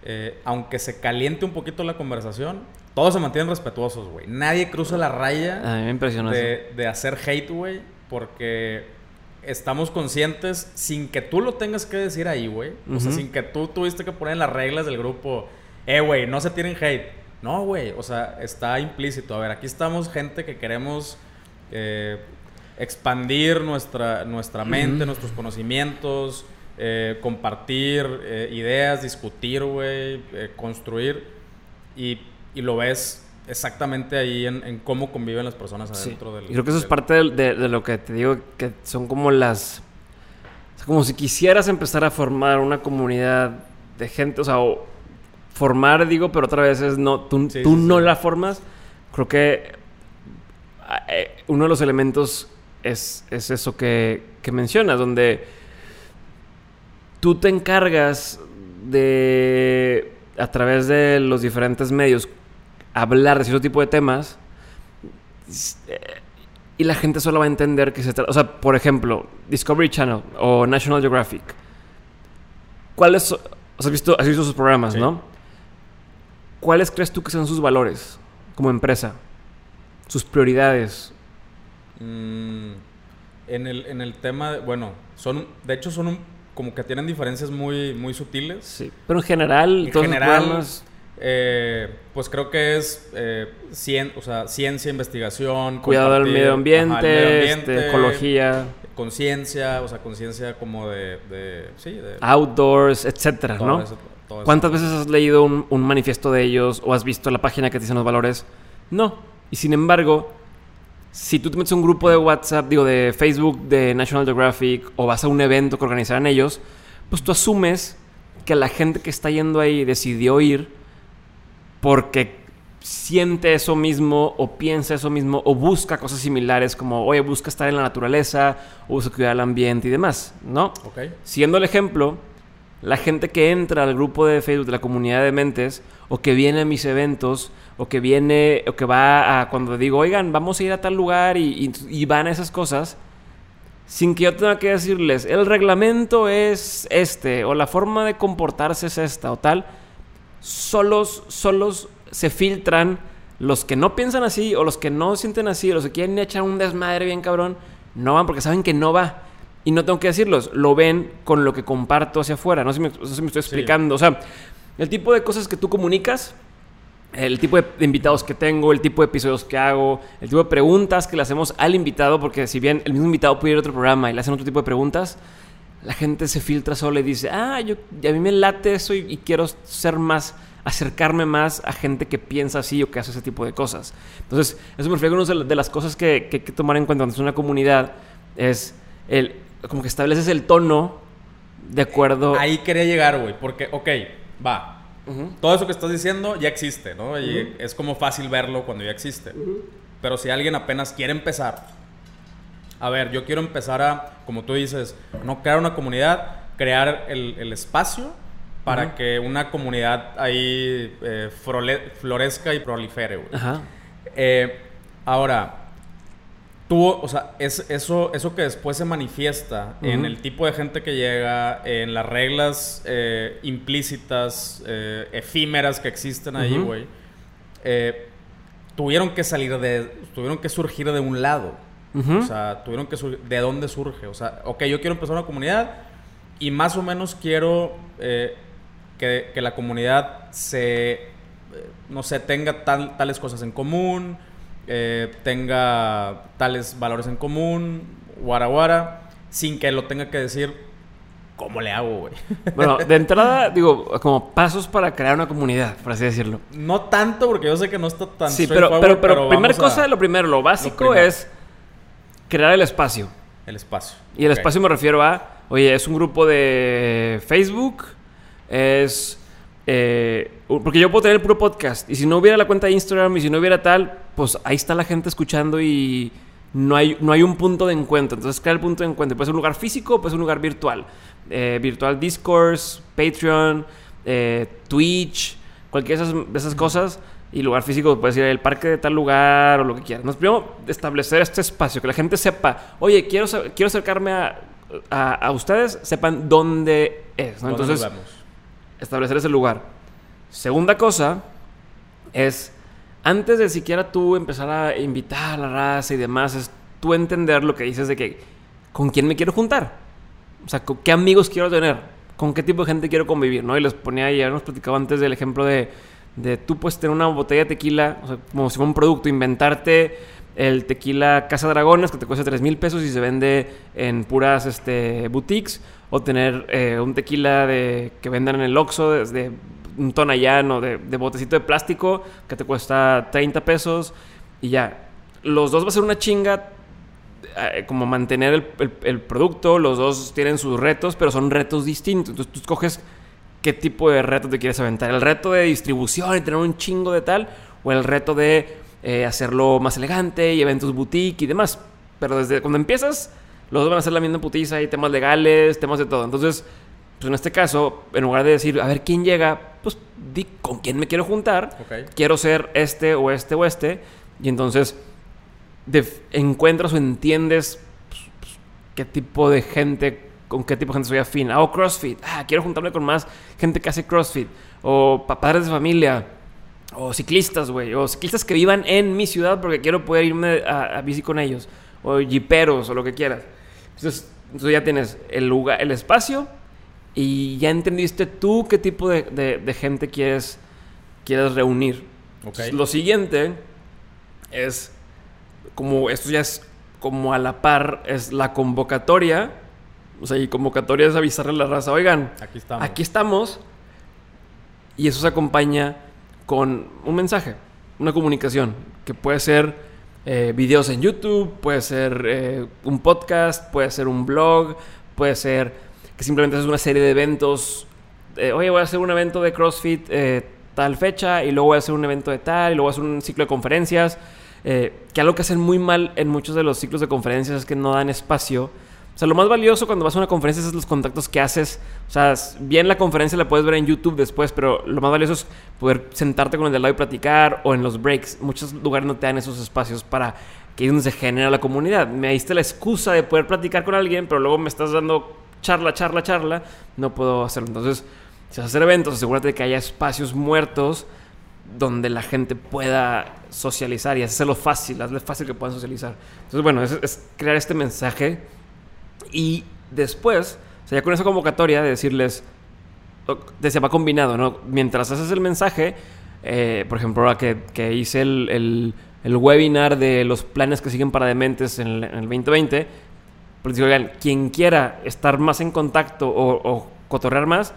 eh, aunque se caliente un poquito la conversación, todos se mantienen respetuosos, güey. Nadie cruza la raya A mí me impresionó eso. de, de hacer hate, güey, porque estamos conscientes, sin que tú lo tengas que decir ahí, güey. O sea, sin que tú tuviste que poner en las reglas del grupo, eh, güey, no se tiren hate. No, güey, o sea, está implícito. A ver, aquí estamos gente que queremos eh, expandir nuestra, nuestra mente, nuestros conocimientos, eh, compartir eh, ideas, discutir, güey, eh, construir. Y, y lo ves exactamente ahí en, en cómo conviven las personas Sí. adentro del... Y creo que eso es parte de, de- de lo que te digo, que son como las... o sea, como si quisieras empezar a formar una comunidad de gente, o sea, o formar, digo, pero otra vez es no, tú, Sí, tú sí, no sí. la formas. Creo que eh, uno de los elementos es, es eso que, que mencionas, donde tú te encargas de, a través de los diferentes medios, hablar de cierto tipo de temas eh, y la gente solo va a entender que se trata... O sea, por ejemplo, Discovery Channel o National Geographic. ¿Cuáles son- o sea, has visto, has visto sus programas, Sí. ¿no? ¿Cuáles crees tú que son sus valores como empresa? Sus prioridades. Mm, en, el, en el tema, de- bueno, son, de hecho son un- como que tienen diferencias muy, muy sutiles. Sí. Pero en general, En general, programas- eh, pues creo que es eh, cien- o sea, ciencia, investigación, Cuidado del medio ambiente, ajá, este, ambiente, ecología, conciencia, o sea, conciencia como de, de- sí, de outdoors, etcétera, ¿no? eso. ¿Cuántas veces has leído un, un manifiesto de ellos o has visto la página que te dicen los valores? No. Y sin embargo, si tú te metes a un grupo de WhatsApp, digo, de Facebook de National Geographic o vas a un evento que organizarán ellos, pues tú asumes que la gente que está yendo ahí decidió ir porque siente eso mismo o piensa eso mismo o busca cosas similares como, oye, busca estar en la naturaleza o busca cuidar el ambiente y demás, ¿no? Ok. Siendo el ejemplo, la gente que entra al grupo de Facebook de la comunidad de mentes o que viene a mis eventos o que viene o que va a cuando digo, oigan, vamos a ir a tal lugar y, y- y van a esas cosas, sin que yo tenga que decirles, el reglamento es este o la forma de comportarse es esta o tal, solos, solos se filtran los que no piensan así o los que no sienten así o los que quieren echar un desmadre bien cabrón, no van porque saben que no va. Y no tengo que decirlos, lo ven con lo que comparto hacia afuera. No sé si me, no sé si me estoy explicando. O sea, el tipo de cosas que tú comunicas, el tipo de invitados que tengo, el tipo de episodios que hago, el tipo de preguntas que le hacemos al invitado, porque si bien el mismo invitado puede ir a otro programa y le hacen otro tipo de preguntas, la gente se filtra solo y dice, ah, yo, a mí me late eso y, quiero ser más, acercarme más a gente que piensa así o que hace ese tipo de cosas. Entonces, eso me refiero a una de las cosas que, que hay que tomar en cuenta cuando es una comunidad, es el, como que estableces el tono de acuerdo... Ahí quería llegar, güey, porque, ok, va. Todo eso que estás diciendo ya existe, ¿no? Y es como fácil verlo cuando ya existe. Pero si alguien apenas quiere empezar, a ver, yo quiero empezar a, como tú dices, no crear una comunidad, crear el, el espacio para que una comunidad ahí eh, florezca y prolifere, güey. Ajá. Eh, ahora, tú, o sea, es, eso, eso que después se manifiesta en el tipo de gente que llega, en las reglas eh, implícitas, eh, efímeras que existen ahí, güey, eh, tuvieron que salir de, tuvieron que surgir de un lado. O sea, tuvieron que surgir, ¿de dónde surge? O sea, ok, yo quiero empezar una comunidad y más o menos quiero que, que la comunidad se, no sé, tenga tal- tales cosas en común, eh, tenga tales valores en común, guara guara, sin que lo tenga que decir, ¿cómo le hago, güey? Bueno, de entrada, digo, como pasos para crear una comunidad, por así decirlo. no tanto, porque yo sé que no está tan Sí, pero, pero, pero, primera a- cosa, lo primero, lo básico primero. es crear el espacio. El espacio. Y el espacio me refiero a, oye, es un grupo de Facebook, es... eh, porque yo puedo tener el puro podcast y si no hubiera la cuenta de Instagram y si no hubiera tal, pues ahí está la gente escuchando y no hay, no hay un punto de encuentro. Entonces crea el punto de encuentro. Puede ser un lugar físico, puede ser un lugar virtual. Eh, virtual Discourse, Patreon, eh, Twitch, cualquiera de esas, de esas cosas. Y lugar físico, puedes ir al parque de tal lugar o lo que quieras. Nos primero establecer este espacio, que la gente sepa, oye, quiero, quiero acercarme a, a, a ustedes, sepan dónde es. ¿no? ¿Dónde nos Entonces, vemos? Establecer ese lugar. Segunda cosa es, antes de siquiera tú empezar a invitar a la raza y demás, es tú entender lo que dices de que, ¿con quién me quiero juntar? O sea, ¿con qué amigos quiero tener? ¿Con qué tipo de gente quiero convivir? ¿no? Y les ponía, ya nos platicaba antes del ejemplo de, de tú puedes tener una botella de tequila, como si fuera un producto, inventarte el tequila Casa Dragones que te cuesta 3 mil pesos y se vende en puras este, boutiques, o tener eh, un tequila que vendan en el Oxxo desde un tonallán o de, de botecito de plástico que te cuesta 30 pesos y ya. Los dos va a ser una chinga eh, como mantener el producto, los dos tienen sus retos, pero son retos distintos. Entonces tú escoges qué tipo de reto te quieres aventar. El reto de distribución y tener un chingo de tal, o el reto de eh, hacerlo más elegante y eventos boutique y demás. Pero desde cuando empiezas, los dos van a hacer la misma putiza, hay temas legales, temas de todo. Entonces, pues en este caso, en lugar de decir, a ver quién llega, pues di con quién me quiero juntar quiero ser este o este o este. Y entonces encuentras o entiendes pues, pues, qué tipo de gente, con qué tipo de gente soy afín. Ah, o CrossFit. Ah, quiero juntarme con más gente que hace CrossFit. O pa- padres de familia. O ciclistas, güey. O ciclistas que vivan en mi ciudad porque quiero poder irme a, a bici con ellos. O jiperos o lo que quieras. Entonces, entonces ya tienes el lugar, el espacio. Y ya entendiste tú qué tipo de, de- de gente quieres, quieres reunir. Ok. Entonces, Lo siguiente es, como esto ya es como a la par, es la convocatoria. O sea, y convocatoria es avisarle a la raza, oigan, Aquí estamos. aquí estamos. Y eso se acompaña con un mensaje, una comunicación, que puede ser eh, videos en YouTube, puede ser eh, un podcast, puede ser un blog, puede ser que simplemente es una serie de eventos eh, oye, voy a hacer un evento de CrossFit eh, tal fecha y luego voy a hacer un evento de tal y luego voy a hacer un ciclo de conferencias. Eh, que algo que hacen muy mal en muchos de los ciclos de conferencias es que no dan espacio. O sea, lo más valioso cuando vas a una conferencia es los contactos que haces. O sea, bien la conferencia la puedes ver en YouTube después, pero lo más valioso es poder sentarte con el de al lado y platicar o en los breaks. Muchos lugares no te dan esos espacios para que es donde se genera la comunidad. Me diste la excusa de poder platicar con alguien, pero luego me estás dando charla, charla, charla. No puedo hacerlo. Entonces, si vas a hacer eventos, asegúrate de que haya espacios muertos donde la gente pueda socializar y hacerlo fácil, hazle fácil que puedan socializar. Entonces, bueno, es, crear este mensaje y después, o sea, ya con esa convocatoria de decirles, se va combinado, ¿no? Mientras haces el mensaje, eh, por ejemplo, ahora que, hice el, webinar de los planes que siguen para dementes en el, en el 2020, pues digo, quien quiera estar más en contacto o, o cotorrear más,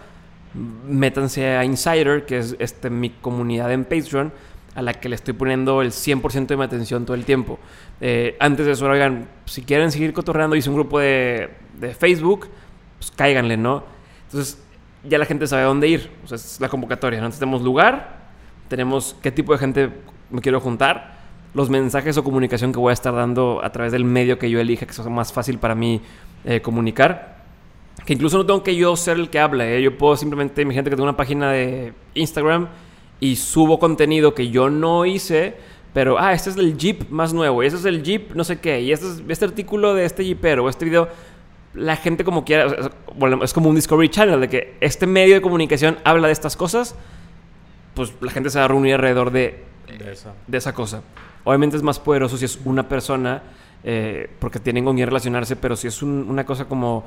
métanse a Insider, que es este, mi comunidad en Patreon, a la que le estoy poniendo el 100% de mi atención todo el tiempo. Eh, antes de eso, oigan, si quieren seguir cotorreando, hice un grupo de, de, Facebook, pues cáiganle, ¿no? Entonces, ya la gente sabe dónde ir. O sea, es la convocatoria, ¿no? Entonces, tenemos lugar, tenemos qué tipo de gente me quiero juntar, los mensajes o comunicación que voy a estar dando a través del medio que yo elija, que sea más fácil para mí eh, comunicar que incluso no tengo que yo ser el que hable, ¿eh? yo puedo simplemente, mi gente que tengo una página de Instagram y subo contenido que yo no hice, pero, ah, este es el Jeep más nuevo, y este es el Jeep no sé qué, y este es este artículo de este Jeepero, este video, la gente como quiera, es como un Discovery Channel, de que este medio de comunicación habla de estas cosas, pues la gente se va a reunir alrededor de, de, esa. cosa. Obviamente es más poderoso si es una persona, eh, porque tienen con quién relacionarse, pero si es una cosa como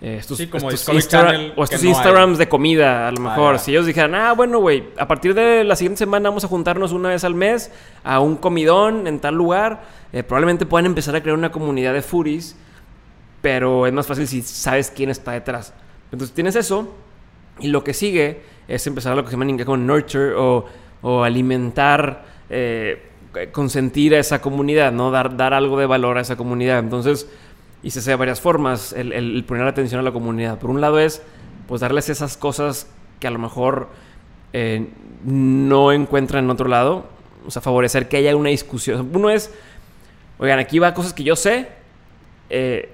eh, estos, como o estos Instagrams de comida, a lo ah, mejor. si ellos dijeran, ah, bueno, güey, a partir de la siguiente semana vamos a juntarnos una vez al mes a un comidón en tal lugar, eh, probablemente puedan empezar a crear una comunidad de furis, pero es más fácil si sabes quién está detrás. Entonces tienes eso, y lo que sigue es empezar a lo que se llama en inglés como nurture o, o alimentar, eh, consentir a esa comunidad, ¿no? Dar, dar algo de valor a esa comunidad. Entonces y se hace de varias formas el, poner atención a la comunidad. Por un lado es pues darles esas cosas que a lo mejor eh, no encuentran en otro lado. O sea, favorecer que haya una discusión. Uno es, oigan, aquí va cosas que yo sé. Eh,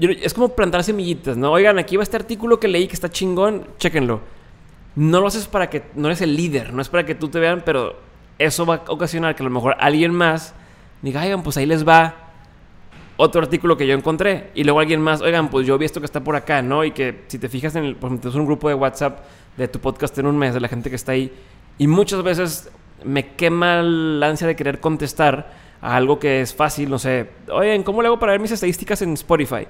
es como plantar semillitas, ¿no? Oigan, aquí va este artículo que leí que está chingón, chéquenlo. No lo haces para que, no eres el líder, no es para que tú te vean, pero eso va a ocasionar que a lo mejor alguien más diga, oigan, pues ahí les va otro artículo que yo encontré. Y luego alguien más, oigan, pues yo vi esto que está por acá, ¿no? Y que si te fijas en el, por ejemplo, es un grupo de WhatsApp de tu podcast en un mes, de la gente que está ahí. Y muchas veces me quema la ansia de querer contestar a algo que es fácil, no sé. Oigan, ¿cómo le hago para ver mis estadísticas en Spotify?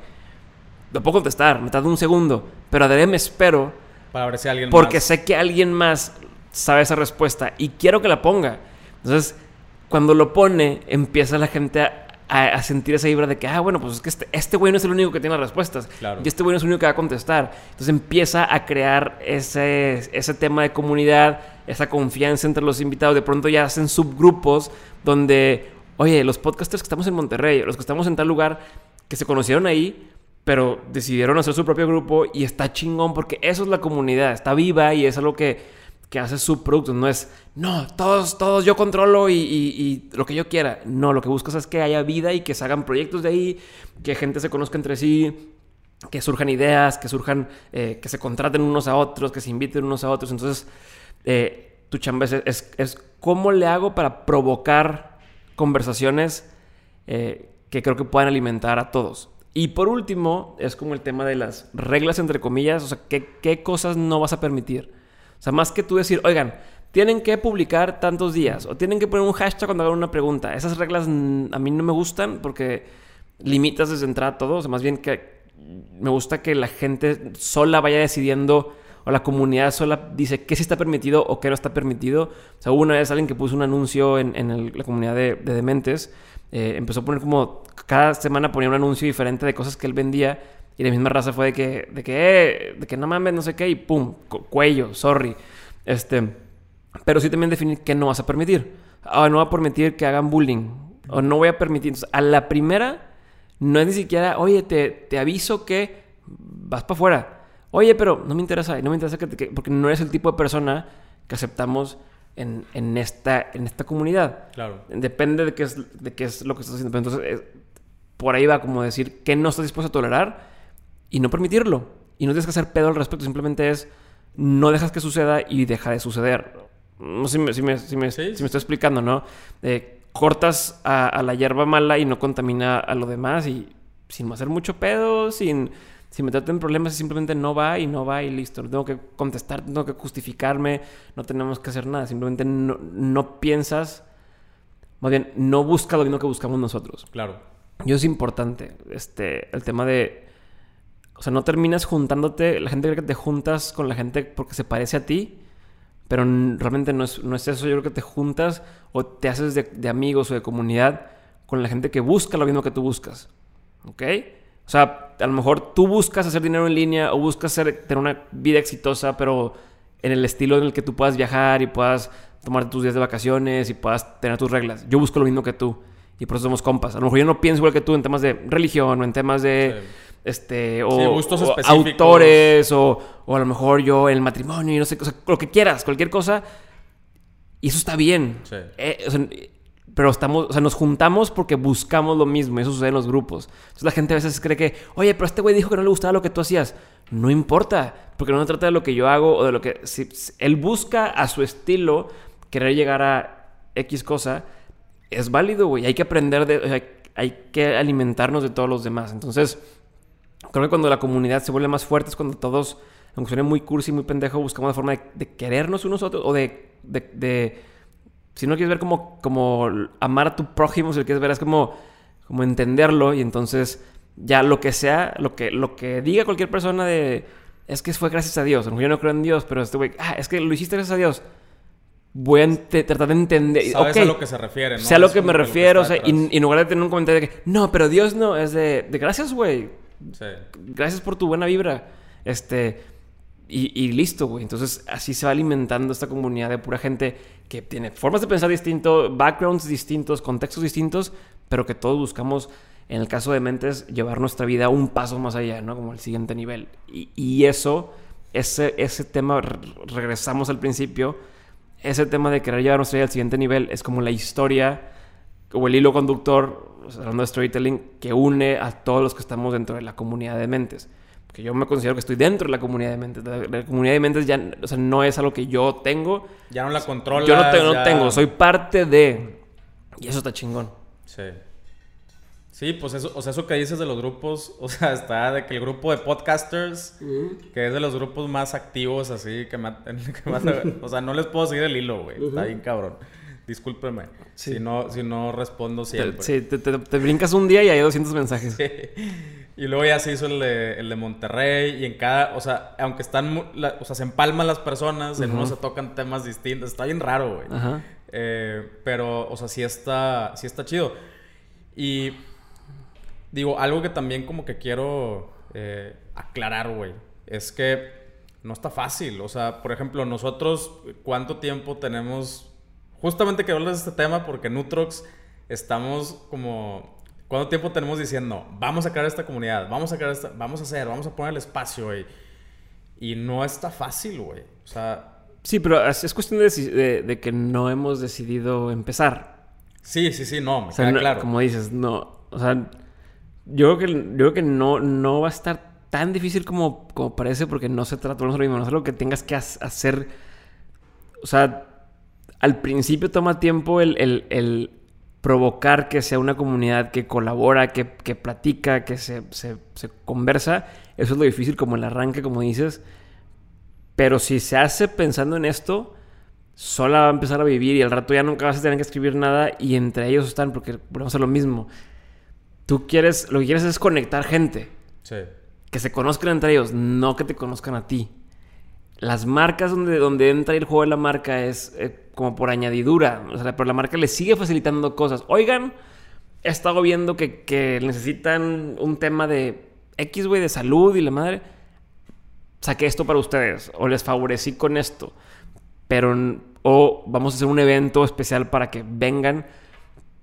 Lo puedo contestar, me tarda un segundo. Pero además me espero. Para ver si alguien Porque sé que alguien más sabe esa respuesta y quiero que la ponga. Entonces, cuando lo pone, empieza la gente a a, sentir esa vibra de que, ah, bueno, pues es que este, este güey no es el único que tiene las respuestas. Y este güey no es el único que va a contestar. Entonces empieza a crear ese, ese tema de comunidad, esa confianza entre los invitados. De pronto ya hacen subgrupos donde, oye, los podcasters que estamos en Monterrey, los que estamos en tal lugar, que se conocieron ahí, pero decidieron hacer su propio grupo y está chingón porque eso es la comunidad, está viva y es algo que que hace subproductos. No es, no, todos, todos yo controlo y, lo que yo quiera. No, lo que buscas es que haya vida y que se hagan proyectos de ahí, que gente se conozca entre sí, que surjan ideas, que surjan, eh, que se contraten unos a otros, que se inviten unos a otros. Entonces, eh, tu chamba es, es, cómo le hago para provocar conversaciones eh, que creo que puedan alimentar a todos. Y por último, es como el tema de las reglas, entre comillas, o sea, qué, qué cosas no vas a permitir. Sea, más que tú decir, oigan, tienen que publicar tantos días o tienen que poner un hashtag cuando hagan una pregunta. Esas reglas a mí no me gustan porque limitas desde entrada todo. O sea, más bien que me gusta que la gente sola vaya decidiendo o la comunidad sola dice qué sí está permitido o qué no está permitido. O sea, hubo una vez alguien que puso un anuncio en, la comunidad de, Dementes. Eh, empezó a poner como cada semana ponía un anuncio diferente de cosas que él vendía y la misma raza fue de que, de que, eh, de que no mames, no sé qué, y pum, cuello, sorry. Este, pero sí también definir qué no vas a permitir. Ah, no voy a permitir que hagan bullying. O no voy a permitir. Entonces, a la primera, no es ni siquiera, oye, te, te aviso que vas para afuera. Oye, pero no me interesa, no me interesa que, te- que- porque no eres el tipo de persona que aceptamos en, en esta, en esta comunidad. Claro. Depende de qué es, de qué es lo que estás haciendo. Pero entonces, eh, por ahí va como decir que no estás dispuesto a tolerar y no permitirlo. Y no tienes que hacer pedo al respecto. Simplemente es no dejas que suceda y deja de suceder. No sé si me, si me, si me- Sí, si me estoy explicando, ¿no? Eh, cortas a, a la hierba mala y no contamina a lo demás y sin hacer mucho pedo, sin, sin meterte en problemas, simplemente no va y no va y listo. No tengo que contestar, no tengo que justificarme, no tenemos que hacer nada. Simplemente no, no piensas, más bien, no busca lo mismo que buscamos nosotros. Claro. Yo es importante este, el tema de... O sea, no terminas juntándote... La gente cree que te juntas con la gente porque se parece a ti, pero realmente no es, no es eso. Yo creo que te juntas o te haces de, amigos o de comunidad con la gente que busca lo mismo que tú buscas. ¿Ok? O sea, a lo mejor tú buscas hacer dinero en línea o buscas ser- tener una vida exitosa, pero en el estilo en el que tú puedas viajar y puedas tomar tus días de vacaciones y puedas tener tus reglas. Yo busco lo mismo que tú y por eso somos compas. A lo mejor yo no pienso igual que tú en temas de religión o en temas de... Este, o, Sí, gustos o específicos. autores, o, o a lo mejor yo el matrimonio y no sé, o sea, lo que quieras, cualquier cosa. Y eso está bien. Sí. Eh, o sea, pero estamos, o sea, nos juntamos porque buscamos lo mismo. y Eso sucede en los grupos. Entonces la gente a veces cree que, oye, pero este güey dijo que no le gustaba lo que tú hacías. No importa, porque no se trata de lo que yo hago o de lo que... Si, si él busca a su estilo querer llegar a X cosa, es válido, güey. Hay que aprender de... o sea, hay que alimentarnos de todos los demás. Entonces, creo que cuando la comunidad se vuelve más fuerte es cuando todos, aunque suene muy cursi, muy pendejo, buscamos la forma de, de querernos unos a otros o de, de, de- si no quieres ver como, como amar a tu prójimo, si lo quieres ver es como, como entenderlo y entonces ya lo que sea, lo que, lo que diga cualquier persona de, es que fue gracias a Dios, yo no creo en Dios, pero este güey, ah, es que lo hiciste gracias a Dios. Voy a tratar de entender. Sabes ok, a lo que se refiere, ¿no? Sé a lo Es que me refiero, o está sea, y, y en lugar de tener un comentario de que, no, pero Dios no, es de, de gracias, güey. Gracias por tu buena vibra. Este, y, listo, güey. Entonces, así se va alimentando esta comunidad de pura gente que tiene formas de pensar distinto, backgrounds distintos, contextos distintos, pero que todos buscamos, en el caso de Mentes, llevar nuestra vida un paso más allá, ¿no? Como el siguiente nivel. Y, eso, ese, ese tema, re- regresamos al principio, ese tema de querer llevar nuestra vida al siguiente nivel es como la historia o el hilo conductor, o sea, hablando de storytelling, que une a todos los que estamos dentro de la comunidad de mentes. Porque yo me considero que estoy dentro de la comunidad de mentes. La, la comunidad de mentes ya o sea, no es algo que yo tengo. Ya no la controlas. yo no, te- no ya- tengo, soy parte de... Y eso está chingón. Sí. Sí, pues eso, o sea, eso que dices de los grupos, o sea, está de que el grupo de podcasters, que es de los grupos más activos, así, que, más, o sea, no les puedo seguir el hilo, güey, está bien cabrón. Discúlpeme Sí. si, no, si no respondo Te, siempre. sí, te, te- te brincas un día y hay 200 mensajes. Y luego ya se hizo el de, el de Monterrey y en cada, o sea, aunque están, la- o sea, se empalman las personas, en uno se tocan temas distintos, está bien raro, güey. Ajá. Eh, pero, o sea, sí está, sí está chido. Y digo, algo que también como que quiero eh, aclarar, güey, es que no está fácil. O sea, por ejemplo, nosotros, ¿cuánto tiempo tenemos? Justamente que hablas de este tema, porque en Utrox estamos como... ¿Cuánto tiempo tenemos diciendo, vamos a crear esta comunidad, vamos a crear esta, vamos a hacer, vamos a poner el espacio, güey? Y no está fácil, güey. O sea, Sí, pero es, es cuestión de, de- de que no hemos decidido empezar. sí, sí, sí, no, me O sea, queda no- claro. como dices, no. O sea, yo creo que, yo creo que no, no va a estar tan difícil como, como parece porque no se trata de lo mismo. No es algo que tengas que ha- hacer. O sea, al principio toma tiempo el, el- el provocar que sea una comunidad que colabora, que, que platica, que se, se- se conversa. Eso es lo difícil como el arranque, como dices. Pero si se hace pensando en esto, sola va a empezar a vivir y al rato ya nunca vas a tener que escribir nada y entre ellos están, porque volvemos a lo mismo. Tú quieres, lo que quieres es conectar gente, Sí. que se conozcan entre ellos, no que te conozcan a ti. Las marcas donde, donde entra el juego de la marca es eh, como por añadidura, o sea, pero la marca le sigue facilitando cosas. Oigan, he estado viendo que, que necesitan un tema de X, güey, de salud y la madre. Saqué esto para ustedes, o les favorecí con esto pero o vamos a hacer un evento especial para que vengan,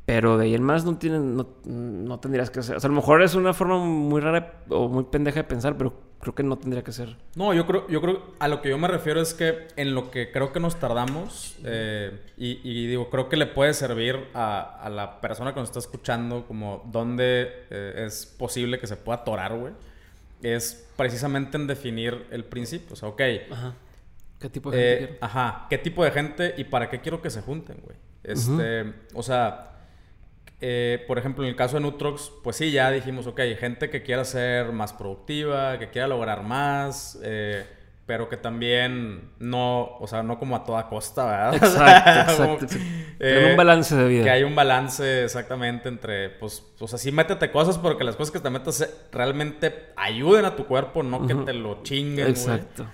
pero de ahí en más no tienen, no, no tendrías que hacer. O sea, a lo mejor es una forma muy rara o muy pendeja de pensar, pero creo que no tendría que ser. No, yo creo, yo creo, a lo que yo me refiero es que en lo que creo que nos tardamos, eh, y, y digo, creo que le puede servir a, a la persona que nos está escuchando como dónde eh, es posible que se pueda atorar, güey, es precisamente en definir el principio. O sea, ok, Ajá. ¿Qué tipo de gente eh, quiero? ajá, ¿qué tipo de gente y para qué quiero que se junten, güey? Este, o sea, eh, por ejemplo, en el caso de Nutrox, pues sí, ya dijimos, ok, gente que quiera ser más productiva, que quiera lograr más, eh, pero que también no, o sea, no como a toda costa, ¿verdad? Exacto, Como, exacto. eh, un balance de vida. Que hay un balance exactamente entre, pues, o sea, sí métete cosas, pero que las cosas que te metas realmente ayuden a tu cuerpo, no que te lo chinguen. Exacto.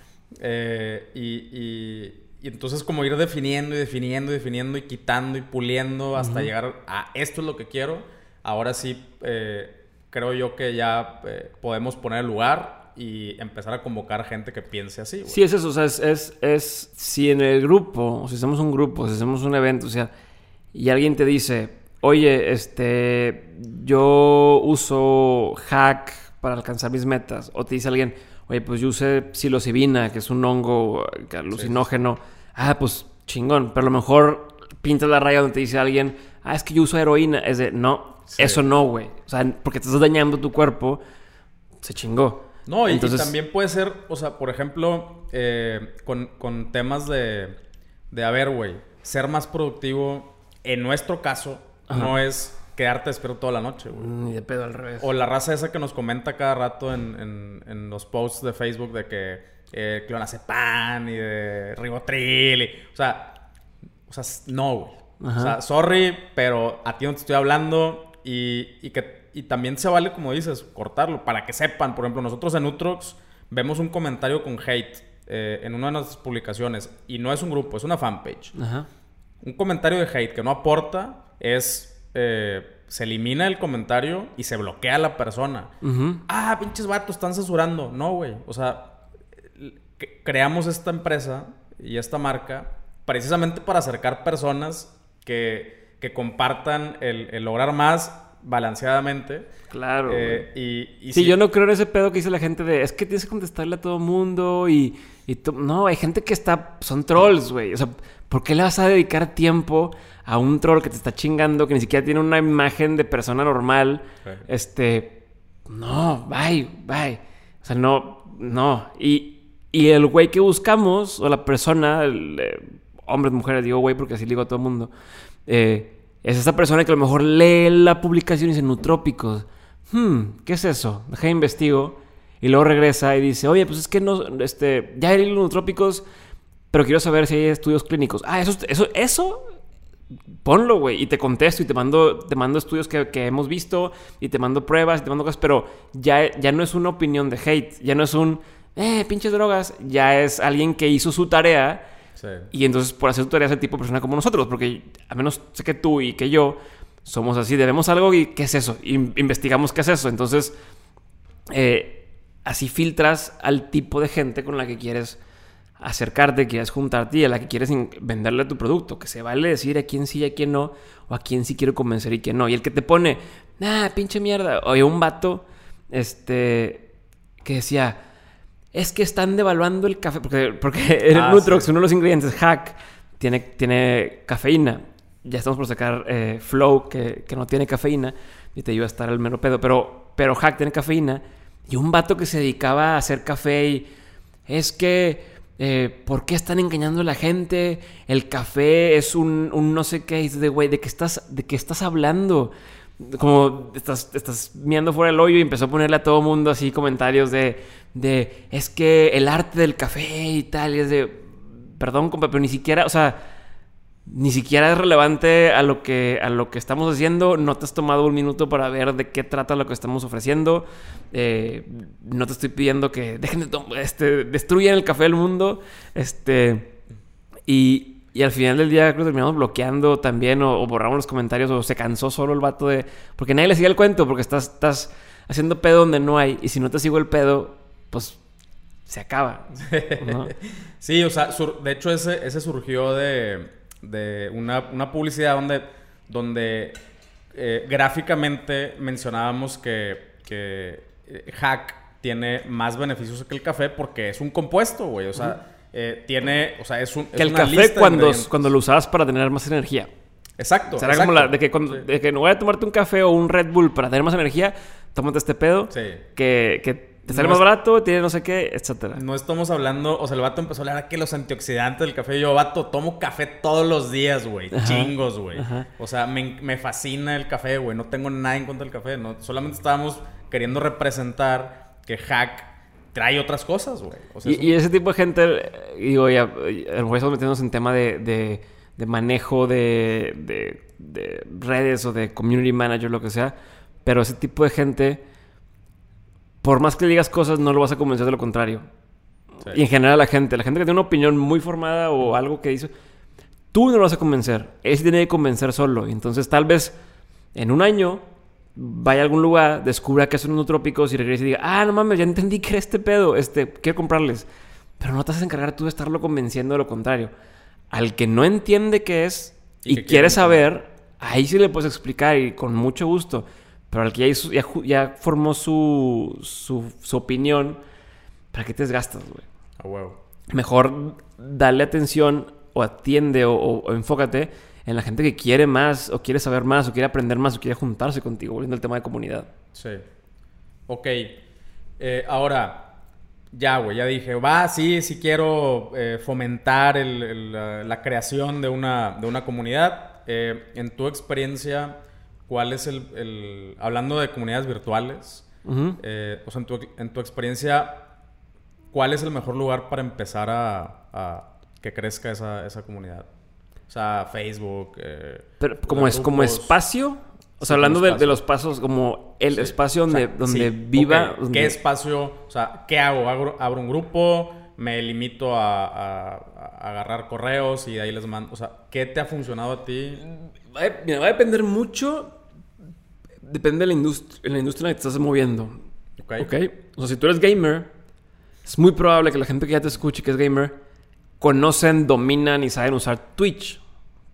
Y, y- y entonces como ir definiendo y definiendo y definiendo y quitando y puliendo hasta llegar a esto es lo que quiero. Ahora sí eh, creo yo que ya eh, podemos poner el lugar y empezar a convocar gente que piense así. güey. Sí, es eso. O sea, es, es, es si en el grupo, o si hacemos un grupo, si hacemos un evento, o sea, y alguien te dice, oye, este, yo uso hack para alcanzar mis metas, o te dice alguien, oye, pues yo usé psilocibina, que es un hongo alucinógeno, ah, pues chingón, pero a lo mejor pintas la raya donde te dice alguien, ah, es que yo uso heroína, es de, no, Sí. eso no, güey, o sea, porque te estás dañando tu cuerpo, se chingó. No, y, y Entonces- también puede ser, o sea, por ejemplo, eh, con, con temas de, de, a ver, güey, ser más productivo, en nuestro caso, Ajá. no es quedarte despierto toda la noche, güey. Ni de pedo al revés. O la raza esa que nos comenta cada rato en, en- en los posts de Facebook de que eh, clonazepam y de ribotril. y- o sea, o sea, no, güey. Ajá. O sea, sorry, pero a ti no te estoy hablando y, y que y también se vale, como dices, cortarlo para que sepan. Por ejemplo, nosotros en Utrox vemos un comentario con hate eh, en una de nuestras publicaciones y no es un grupo, es una fanpage. Ajá. Un comentario de hate que no aporta es. Eh, se elimina el comentario y se bloquea a la persona. Ah, pinches vatos, están censurando. No, güey. O sea, creamos esta empresa y esta marca precisamente para acercar personas que, que compartan el, el lograr más balanceadamente. Claro. Eh, y, y sí, si- yo no creo en ese pedo que dice la gente de es que tienes que contestarle a todo mundo y, y no, hay gente que está, son trolls, güey. O sea, ¿por qué le vas a dedicar tiempo a un troll que te está chingando, que ni siquiera tiene una imagen de persona normal? Sí. Este, no, bye, bye. O sea, no, no. Y, y el güey que buscamos, o la persona, el, eh, hombres, mujeres, digo güey porque así le digo a todo el mundo, eh, es esa persona que a lo mejor lee la publicación y dice, nutrópicos. Hmm, ¿qué es eso? Deja de investigo. Y luego regresa y dice, oye, pues es que no, este, ya hay nutrópicos, pero quiero saber si hay estudios clínicos. Ah, eso, eso, eso, ponlo, güey, y te contesto y te mando, te mando estudios que, que hemos visto y te mando pruebas y te mando cosas, pero ya, ya no es una opinión de hate, ya no es un, eh, pinches drogas, ya es alguien que hizo su tarea Sí. y entonces por hacer su tarea es el tipo de persona como nosotros, porque a menos sé que tú y que yo somos así, debemos algo y ¿qué es eso? In- investigamos qué es eso, entonces eh, así filtras al tipo de gente con la que quieres acercarte, quieres juntarte y a la que quieres venderle tu producto, que se vale decir a quién sí y a quién no, o a quién sí quiero convencer y quién no. Y el que te pone, ah, pinche mierda, oye, un vato, este, que decía, es que están devaluando el café, porque, porque el Ah, Nutrox, sí. uno de los ingredientes, hack, tiene, tiene cafeína. Ya estamos por sacar eh, Flow, que, que no tiene cafeína, y te ayuda a estar al mero pedo, pero, pero hack tiene cafeína. Y un vato que se dedicaba a hacer café y es que, eh, ¿por qué están engañando a la gente? El café es un, un no sé qué, dices de güey, ¿de qué estás, de qué estás hablando? Como estás, estás mirando fuera del hoyo y empezó a ponerle a todo mundo así comentarios de, de, es que el arte del café y tal, y es de, perdón, compa, pero ni siquiera, o sea, ni siquiera es relevante a lo que a lo que estamos haciendo. No te has tomado un minuto para ver de qué trata lo que estamos ofreciendo. Eh, no te estoy pidiendo que dejen de este, destruyan el café del mundo. Este y, y al final del día creo que terminamos bloqueando también o, borramos los comentarios o se cansó solo el vato de porque nadie le sigue el cuento porque estás estás haciendo pedo donde no hay y si no te sigo el pedo pues se acaba. Sí, o sea, de hecho ese, ese surgió de, de una, una publicidad donde, donde eh, gráficamente mencionábamos que, que eh, Hack tiene más beneficios que el café porque es un compuesto, güey. O sea, eh, tiene, o sea, es un... Que el café cuando, cuando lo usabas para tener más energía. Exacto. Será como la, de que, cuando, de que no voy a tomarte un café o un Red Bull para tener más energía, tómate este pedo. Sí. Que, que te sale más barato, tiene no sé qué, etcétera. No estamos hablando, o sea, el vato empezó a hablar que los antioxidantes del café. Yo, vato, tomo café todos los días, güey. Chingos, güey. O sea, me, me, fascina el café, güey. No tengo nada en contra del café. No, solamente estábamos queriendo representar que Hack trae otras cosas, güey. y, ese tipo de gente, digo, ya, a lo mejor estamos metiéndonos en tema de, de, de manejo de, de, redes o de community manager, lo que sea. Pero ese tipo de gente, por más que le digas cosas, no lo vas a convencer de lo contrario. Y en general la gente, la gente que tiene una opinión muy formada o algo que dice, tú no lo vas a convencer. Él tiene que convencer solo. Entonces tal vez en un año vaya a algún lugar, descubra que son nootrópicos y regrese y diga, ah, no mames, ya entendí que era este pedo, este, quiero comprarles. Pero no te vas a encargar tú de estarlo convenciendo de lo contrario. Al que no entiende qué es y, quiere saber, ahí sí le puedes explicar y con mucho gusto. Pero al que ya, ya, formó su, su, opinión, ¿para qué te desgastas, güey? A. Mejor darle atención o atiende o enfócate en la gente que quiere más, o quiere saber más, o quiere aprender más, o quiere juntarse contigo, volviendo al tema de comunidad. Sí. Ok. Eh, ahora, ya, güey, ya dije, va, sí, sí quiero eh, fomentar la, creación de una, de una comunidad. Eh, en tu experiencia, ¿cuál es el, hablando de comunidades virtuales, o sea, en tu, en tu, experiencia, ¿cuál es el mejor lugar para empezar a, a que crezca esa, esa comunidad? O sea, Facebook. Eh, Pero como es como espacio. O sea, hablando de, los pasos, como el espacio donde, donde viva. ¿Qué espacio? O sea, ¿qué hago? ¿Abro, un grupo? ¿Me limito a, agarrar correos y de ahí les mando? O sea, ¿qué te ha funcionado a ti? mira, va a depender mucho. Depende de la industria, en la industria en la que te estás moviendo. Ok. Ok. O sea, si tú eres gamer, es muy probable que la gente que ya te escuche que es gamer conocen, dominan y saben usar Twitch,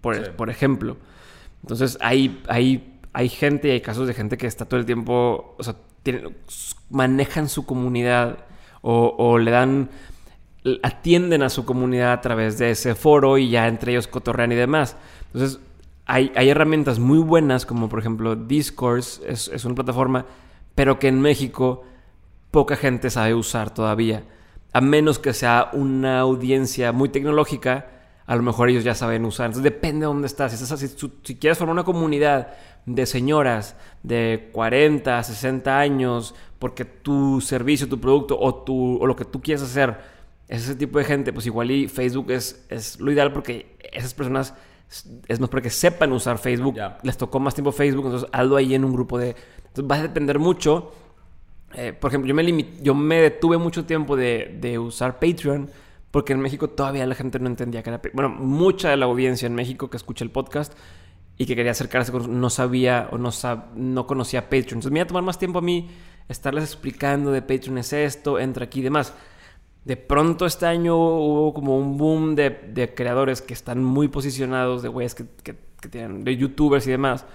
por, por ejemplo. Entonces, hay, hay, hay gente y hay casos de gente que está todo el tiempo, o sea, manejan su comunidad o, le dan, atienden a su comunidad a través de ese foro y ya entre ellos cotorrean y demás. Entonces, hay, hay herramientas muy buenas, como por ejemplo Discord, es, es una plataforma, pero que en México poca gente sabe usar todavía a menos que sea una audiencia muy tecnológica, a lo mejor ellos ya saben usar. Entonces depende de dónde estás. Si, quieres formar una comunidad de señoras de 40, 60 años, porque tu servicio, tu producto o, tu, o lo que tú quieres hacer es ese tipo de gente, pues igual y Facebook es, es lo ideal porque esas personas es más porque sepan usar Facebook. Les tocó más tiempo Facebook, entonces hazlo ahí en un grupo de... Entonces va a depender mucho eh, por ejemplo, yo me, yo me detuve mucho tiempo de, de, usar Patreon porque en México todavía la gente no entendía que era... Bueno, mucha de la audiencia en México que escucha el podcast y que quería acercarse no sabía o no, no conocía Patreon. Entonces me iba a tomar más tiempo a mí estarles explicando de Patreon es esto, entra aquí y demás. De pronto este año hubo como un boom de, de creadores que están muy posicionados, de güeyes que, que, tienen, de youtubers y demás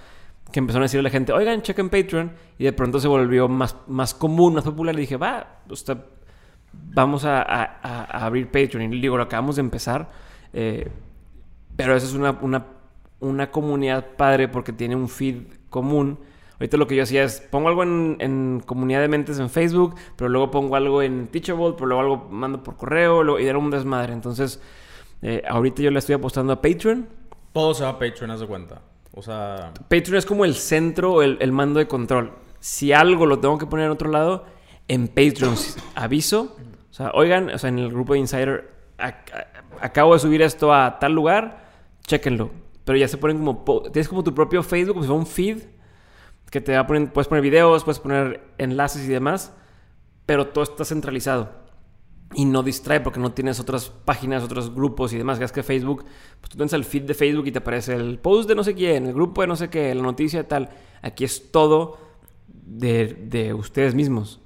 que empezaron a decirle a la gente, oigan, chequen Patreon, y de pronto se volvió más, más común, más popular, y dije, va, usted, vamos a, abrir Patreon, y digo, lo acabamos de empezar, eh, pero eso es una, una, una, comunidad padre porque tiene un feed común. Ahorita lo que yo hacía es, pongo algo en, en, comunidad de mentes en Facebook, pero luego pongo algo en Teachable, pero luego algo mando por correo, y era un desmadre. Entonces, eh, ahorita yo le estoy apostando a Patreon. Todo se va a Patreon, haz de cuenta. O sea... Patreon es como el centro, el, el mando de control. Si algo lo tengo que poner en otro lado, en Patreon aviso. O sea, oigan, o sea, en el grupo de Insider, acabo de subir esto a tal lugar, chéquenlo. Pero ya se ponen como... Tienes como tu propio Facebook, como si fuera un feed, que te va. Puedes poner videos, puedes poner enlaces y demás, pero todo está centralizado y no distrae porque no tienes otras páginas, otros grupos y demás. Que es que Facebook, pues tú tienes el feed de Facebook y te aparece el post de no sé quién, el grupo de no sé qué, la noticia tal. Aquí es todo de, de ustedes mismos.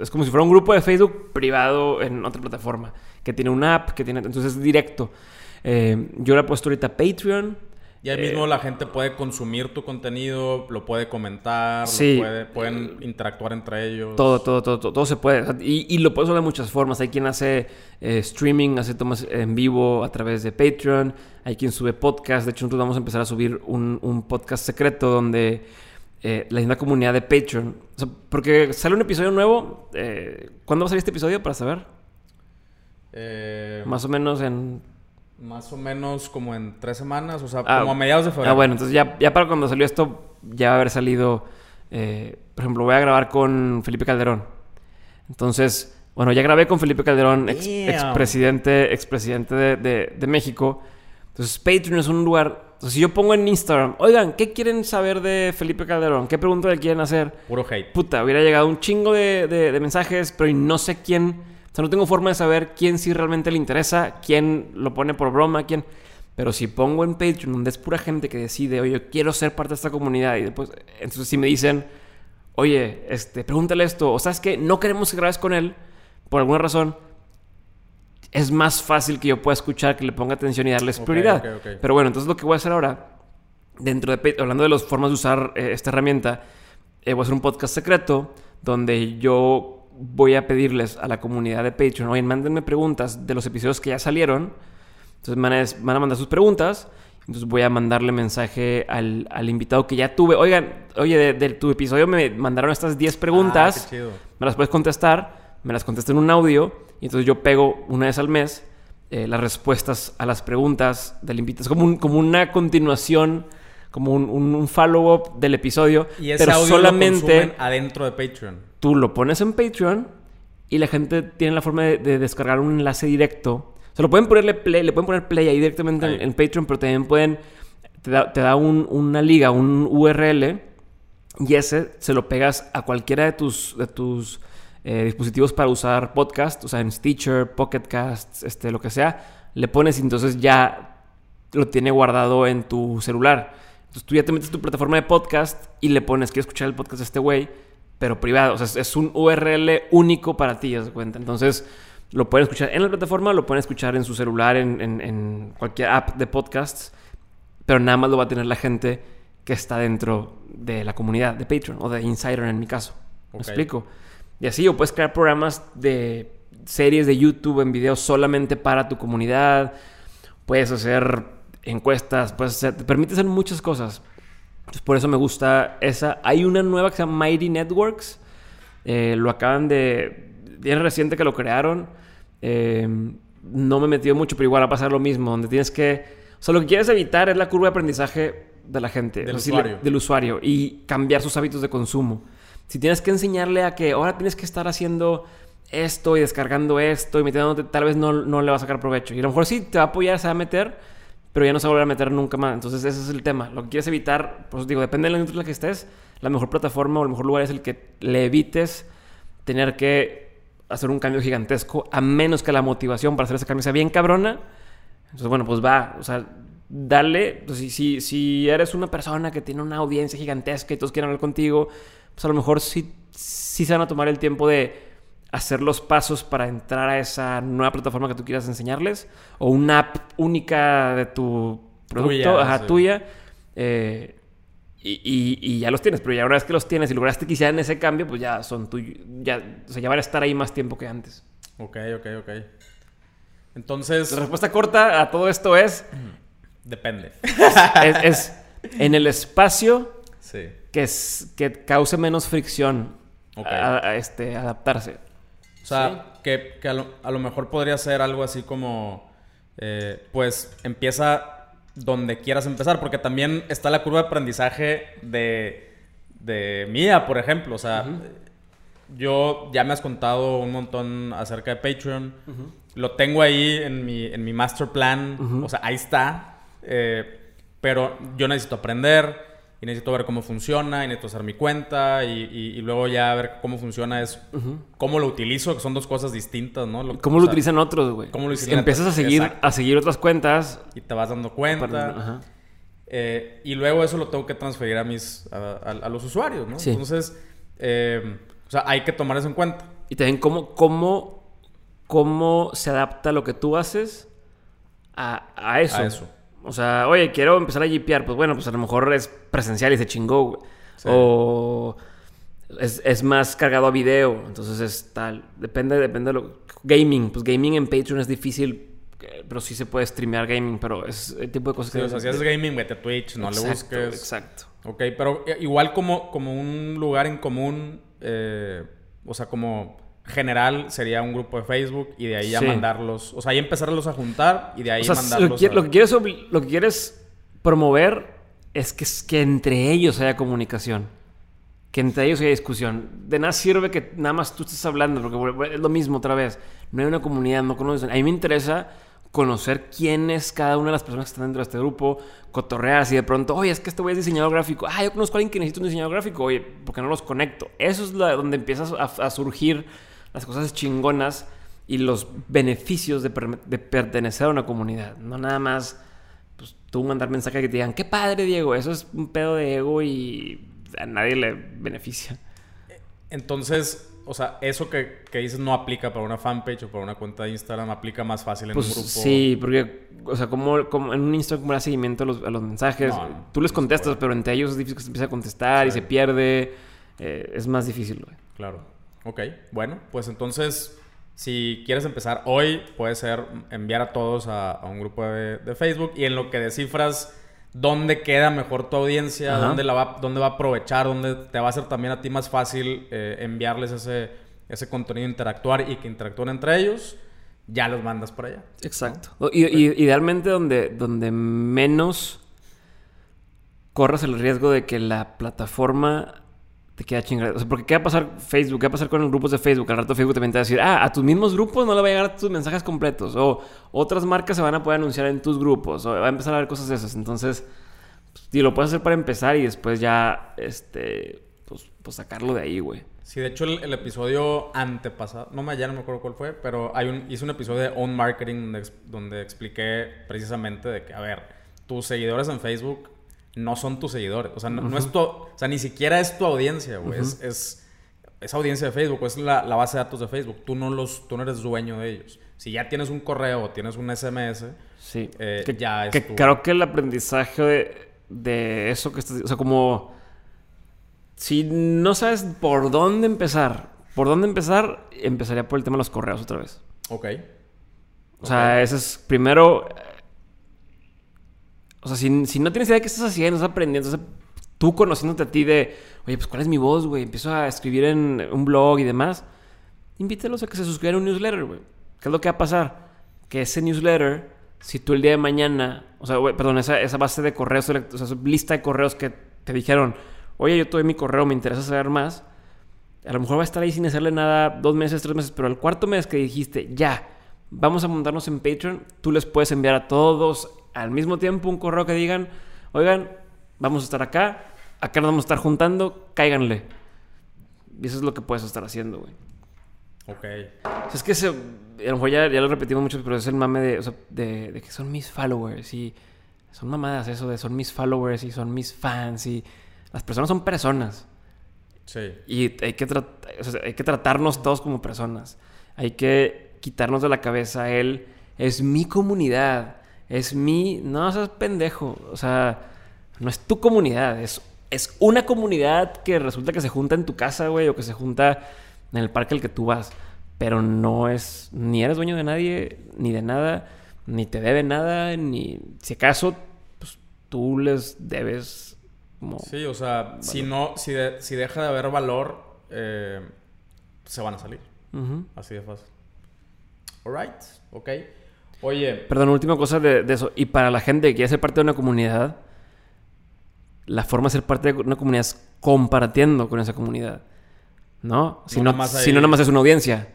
Es como si fuera un grupo de Facebook privado en otra plataforma, que tiene una app, que tiene, entonces es directo. Eh, yo le he puesto ahorita Patreon, Y ahí Eh, mismo la gente puede consumir tu contenido, lo puede comentar, lo Sí. puede- pueden interactuar entre ellos. Todo, todo, todo, todo, todo se puede. O sea, Y, y lo puedes hacer de muchas formas. Hay quien hace eh, streaming, hace tomas en vivo a través de Patreon. Hay quien sube podcast. De hecho, nosotros vamos a empezar a subir un, un podcast secreto donde eh, la misma comunidad de Patreon. O sea, porque sale un episodio nuevo. eh, ¿Cuándo va a salir este episodio para saber? Eh, Más o menos en más o menos como en tres semanas, o sea, Ah, como a mediados de febrero. Ah, bueno, entonces ya, ya para cuando salió esto, ya va a haber salido. eh, por ejemplo, voy a grabar con Felipe Calderón. Entonces, bueno, ya grabé con Felipe Calderón, ex, expresidente, expresidente de, de, de México. Entonces, Patreon es un lugar. Entonces, si yo pongo en Instagram, oigan, ¿qué quieren saber de Felipe Calderón? ¿Qué pregunta le quieren hacer? Puro hate. Puta, hubiera llegado un chingo de, de- de mensajes, pero no sé quién. Sea, no tengo forma de saber quién sí realmente le interesa, quién lo pone por broma, quién. Pero si pongo en Patreon, donde es pura gente que decide, oye, yo quiero ser parte de esta comunidad, y después, entonces si me dicen, oye, este, pregúntale esto, o sabes que no queremos que grabes con él, por alguna razón, es más fácil que yo pueda escuchar, que le ponga atención y darles Ok, prioridad. ok, ok. Pero bueno, entonces lo que voy a hacer ahora, dentro de Pat- hablando de las formas de usar eh, esta herramienta, eh, voy a hacer un podcast secreto donde yo voy a pedirles a la comunidad de Patreon, oye, mándenme preguntas de los episodios que ya salieron. Entonces van a, mandar sus preguntas. Entonces voy a mandarle mensaje al, al invitado que ya tuve. Oigan, oye, de, de tu episodio me mandaron estas 10 preguntas. Ah, qué chido. Me las puedes contestar, me las contesté en un audio y entonces yo pego una vez al mes eh, las respuestas a las preguntas del invitado. Es como, un- como una continuación, como un, un- un follow-up del episodio, Y ese pero audio lo solamente consumen adentro de Patreon. Tú lo pones en Patreon y la gente tiene la forma de, de descargar un enlace directo. O sea, lo pueden ponerle play, le pueden poner play ahí directamente en, Ahí. en Patreon, pero también pueden, te da, te da un- una liga, un URL, y ese se lo pegas a cualquiera de tus, de tus eh, dispositivos para usar podcast, o sea, en Stitcher, Pocket Casts, este, lo que sea, le pones y entonces ya lo tiene guardado en tu celular. Entonces tú ya te metes tu plataforma de podcast y le pones, quiero escuchar el podcast de este güey, pero privado. O sea, es, un URL único para ti, ¿das cuenta? Entonces lo pueden escuchar en la plataforma, lo pueden escuchar en su celular, en, en- en cualquier app de podcasts, pero nada más lo va a tener la gente que está dentro de la comunidad de Patreon o de Insider en mi caso. ¿Me explico? Y así, o puedes crear programas de series de YouTube en video solamente para tu comunidad. Puedes hacer encuestas, puedes hacer, te permite hacer muchas cosas. Entonces, por eso me gusta esa. Hay una nueva que se llama Mighty Networks. Eh, lo acaban de. Bien reciente que lo crearon. Eh, no me he metido mucho, pero igual va a pasar lo mismo. Donde tienes que. O sea, lo que quieres evitar es la curva de aprendizaje de la gente. Del O sea, si le- usuario. del usuario. Y cambiar sus hábitos de consumo. Si tienes que enseñarle a que ahora tienes que estar haciendo esto y descargando esto y metiéndote, tal vez no, no le va a sacar provecho. Y a lo mejor sí te va a apoyar, se va a meter, pero ya no se va a volver a meter nunca más. Entonces ese es el tema. Lo que quieres evitar, pues digo, depende de la industria en la que estés, la mejor plataforma o el mejor lugar es el que le evites tener que hacer un cambio gigantesco, a menos que la motivación para hacer ese cambio sea bien cabrona. Entonces, bueno, pues va, o sea, dale, pues, si, si, eres una persona que tiene una audiencia gigantesca y todos quieren hablar contigo, pues a lo mejor sí, sí se van a tomar el tiempo de hacer los pasos para entrar a esa nueva plataforma que tú quieras enseñarles o una app única de tu producto, Tuya, ajá, sí. tuya. eh, y, y- y ya los tienes, pero ya una vez que los tienes y lograste que hicieran ese cambio, pues ya son tuyos. Ya, o sea, ya van a estar ahí más tiempo que antes. Ok, ok, ok. Entonces, La respuesta corta a todo esto es, depende. es, es en el espacio Sí. que, es, que cause menos fricción a este, adaptarse. O sea, que, que a, lo, a lo mejor podría ser algo así como, eh, pues empieza donde quieras empezar, porque también está la curva de aprendizaje de, de mía, por ejemplo. O sea, yo ya me has contado un montón acerca de Patreon. Lo tengo ahí en mi, en mi master plan. O sea, ahí está. Eh, pero yo necesito aprender y necesito ver cómo funciona y necesito hacer mi cuenta y, y- y luego ya ver cómo funciona es cómo lo utilizo, que son dos cosas distintas, ¿no? Lo- ¿Cómo lo sea, utilizan otros, güey? ¿cómo lo utilizan Empiezas a seguir, Exacto. a seguir otras cuentas. Y te vas dando cuenta. para- ajá. Eh, y luego eso lo tengo que transferir a mis a, a- a los usuarios, ¿no? Sí. Entonces, eh, o sea, hay que tomar eso en cuenta. Y también cómo, cómo, cómo se adapta lo que tú haces a, a eso. A eso. O sea, oye, quiero empezar a jipear. Pues bueno, pues a lo mejor es presencial y se chingó, güey. O es, es, más cargado a video. Entonces es tal. Depende, depende de lo. Gaming. Pues gaming en Patreon es difícil. Pero sí se puede streamear gaming, pero es el tipo de cosas sí, que... O sea, si haces gaming, vete a Twitch, no exacto, le busques. Exacto. Ok, pero eh, igual como, como un lugar en común, eh, o sea, como general sería un grupo de Facebook y de ahí ya Sí. mandarlos, o sea, ahí empezarlos a juntar y de ahí O sea, mandarlos lo, que, a- lo que quieres, lo que quieres promover es que, es que entre ellos haya comunicación. Que entre ellos haya discusión. De nada sirve que nada más tú estés hablando, porque es lo mismo otra vez. No hay una comunidad, no conocen. A mí me interesa conocer quién es cada una de las personas que están dentro de este grupo, cotorrear así de pronto, oye, es que este güey es diseñador gráfico. Ah, yo conozco a alguien que necesita un diseñador gráfico. Oye, ¿por qué no los conecto? Eso es la- donde empiezas a, a surgir las cosas chingonas y los beneficios de, per- de pertenecer a una comunidad. No nada más pues, tú mandar mensajes que te digan, qué padre, Diego. Eso es un pedo de ego y a nadie le beneficia. Entonces, o sea, eso que, que dices no aplica para una fanpage o para una cuenta de Instagram, aplica más fácil en Pues un grupo. sí, porque, o sea, como, como en un Instagram como da seguimiento a los, a los mensajes, No, no, tú les contestas, pero entre ellos es difícil que se empiece a contestar y Sí. se pierde. Eh, es más difícil, güey. Claro. Ok, bueno, pues entonces, si quieres empezar hoy, puede ser enviar a todos a, a un grupo de, de Facebook y en lo que descifras dónde queda mejor tu audiencia, Ajá. dónde, la va, dónde va a aprovechar, dónde te va a hacer también a ti más fácil eh, enviarles ese, ese contenido, interactuar y que interactúen entre ellos, ya los mandas por allá. Exacto. Y, y- idealmente donde, donde menos corras el riesgo de que la plataforma te queda chingada. O sea, porque ¿qué va a pasar Facebook? ¿Qué va a pasar con los grupos de Facebook? Al rato Facebook también te va a decir, ah, a tus mismos grupos no le va a llegar tus mensajes completos. O otras marcas se van a poder anunciar en tus grupos. O va a empezar a haber cosas de esas. Entonces, pues, y lo puedes hacer para empezar y después ya, este, pues, pues sacarlo de ahí, güey. Sí, de hecho el, el episodio antepasado, no me ya no me acuerdo cuál fue, pero hay un, hice un episodio de Own Marketing donde, donde expliqué precisamente de que, a ver, tus seguidores en Facebook no son tus seguidores, o sea, no, no es tu, o sea, ni siquiera es tu audiencia, güey, es, es, es audiencia de Facebook, es la, la base de datos de Facebook, tú no, los, tú no eres dueño de ellos. Si ya tienes un correo o tienes un SMS, Sí. Eh, que, ya es que tu- creo que el aprendizaje de, de eso que estás... O sea, como... Si no sabes por dónde empezar, por dónde empezar, empezaría por el tema de los correos otra vez. ok. O sea, ese es primero... O sea, si, si no tienes idea de qué estás haciendo, estás aprendiendo, sea, tú conociéndote a ti de, oye, pues cuál es mi voz, güey, empiezo a escribir en un blog y demás, invítalos a que se suscriban a un newsletter, güey. ¿Qué es lo que va a pasar? Que ese newsletter, si tú el día de mañana, o sea, perdón, esa, esa base de correos, o sea, esa lista de correos que te dijeron, oye, yo tuve mi correo, me interesa saber más, a lo mejor va a estar ahí sin hacerle nada dos meses, tres meses, pero al cuarto mes que dijiste, ya, vamos a montarnos en Patreon, tú les puedes enviar a todos al mismo tiempo un correo que digan, oigan, vamos a estar acá, acá nos vamos a estar juntando, cáiganle. Y eso es lo que puedes estar haciendo, güey. Ok. O sea, es que se, a lo mejor ya, ya lo repetimos mucho, pero es el mame de, o sea, de, de que son mis followers y son mamadas eso de son mis followers y son mis fans y las personas son personas. Sí. Y hay que, o sea, hay que tratarnos todos como personas. Hay que quitarnos de la cabeza él. Es mi comunidad. Es mi... No seas pendejo. O sea, no es tu comunidad. Es, es una comunidad que resulta que se junta en tu casa, güey. O que se junta en el parque al que tú vas. Pero no es... Ni eres dueño de nadie, ni de nada. Ni te debe nada. Ni... Si acaso, pues tú les debes... Como... Sí, o sea, si no, si, de- si deja de haber valor, eh, se van a salir. Así de fácil. Alright, ok. Oye, Perdón, última cosa de, de eso. Y para la gente que quiere ser parte de una comunidad, la forma de ser parte de una comunidad es compartiendo con esa comunidad. ¿No? Si No si no nada más es una audiencia.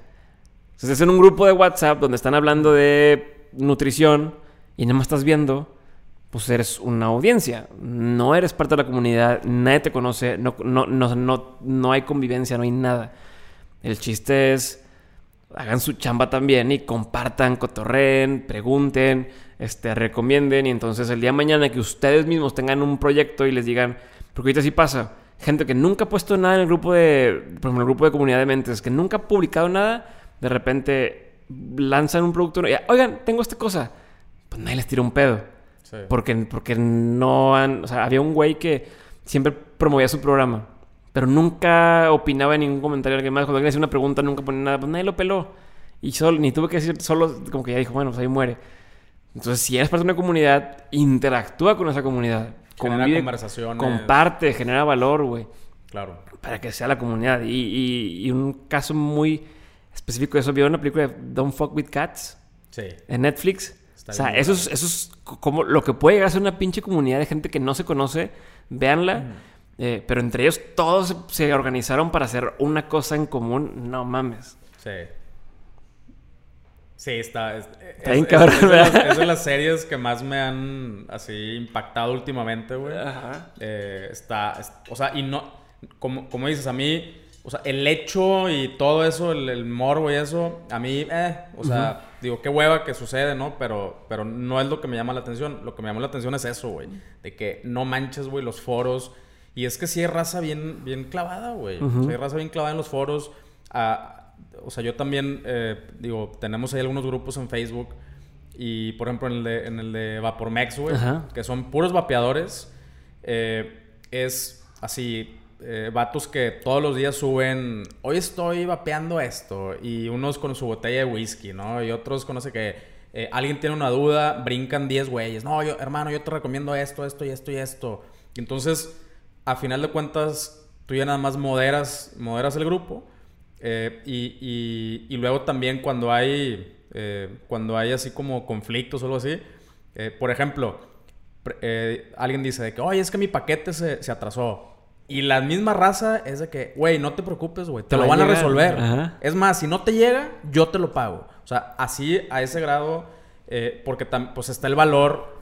Si estás en un grupo de WhatsApp donde están hablando de nutrición y nada más estás viendo, pues eres una audiencia. No eres parte de la comunidad, nadie te conoce, no, no, no, no, no hay convivencia, no hay nada. El chiste es hagan su chamba también y compartan, cotorreen, pregunten, este, recomienden y entonces el día de mañana que ustedes mismos tengan un proyecto y les digan, porque ahorita sí pasa, gente que nunca ha puesto nada en el grupo de, por ejemplo, el grupo de comunidad de mentes, que nunca ha publicado nada, de repente lanzan un producto y, oigan, tengo esta cosa, pues nadie les tira un pedo. Sí. Porque, porque no han... O sea, había un güey que siempre promovía su programa. Pero nunca opinaba en ningún comentario de alguien más. Cuando alguien hacía una pregunta, nunca ponía nada. Pues nadie lo peló. Y solo, ni tuve que decir, solo como que ya dijo, bueno, pues ahí muere. Entonces, si eres parte de una comunidad, interactúa con esa comunidad. Genera Convive, conversaciones. comparte, genera valor, güey. Claro. Para que sea la comunidad. Y, y- y un caso muy específico de eso, ¿vieron la película de Don't Fuck With Cats? Sí. en Netflix. Está o sea, eso es, eso es co- como lo que puede llegar a ser una pinche comunidad de gente que no se conoce. Véanla. Eh, pero entre ellos todos se, organizaron para hacer una cosa en común. No mames. Sí. Sí, está. Es, Está bien cabrón, es de las, ¿verdad? es de las series que más me han así impactado últimamente, güey. Ajá. Eh, está, es- o sea, y no, como, como dices, a mí, o sea, el hecho y todo eso, el, el morbo y eso, a mí, eh, o sea, digo, qué hueva que sucede, ¿no? Pero, pero no es lo que me llama la atención. Lo que me llama la atención es eso, güey. De que no manches, güey, los foros. Y es que sí hay raza bien, bien clavada, güey. O sea, hay raza bien clavada en los foros. Ah, o sea, yo también, eh, digo, tenemos ahí algunos grupos en Facebook. Y, por ejemplo, en el de, en el de Vapormex, güey, Ajá. que son puros vapeadores. eh, es así, eh, vatos que todos los días suben, hoy estoy vapeando esto. Y unos con su botella de whisky, ¿no? Y otros con no sé qué. Eh, alguien tiene una duda, brincan 10 güeyes. No, yo, hermano, yo te recomiendo esto, esto y esto y esto. Entonces, a final de cuentas, tú ya nada más moderas, moderas el grupo. Eh, y, y- y luego también cuando hay, eh, cuando hay así como conflictos o algo así, eh, por ejemplo, alguien dice de que, oye, es que mi paquete se, se atrasó. Y la misma raza es de que, güey, no te preocupes, güey, te, Te lo van a llegar. resolver. Ajá. Es más, si no te llega, yo te lo pago. O sea, así a ese grado, porque pues está el valor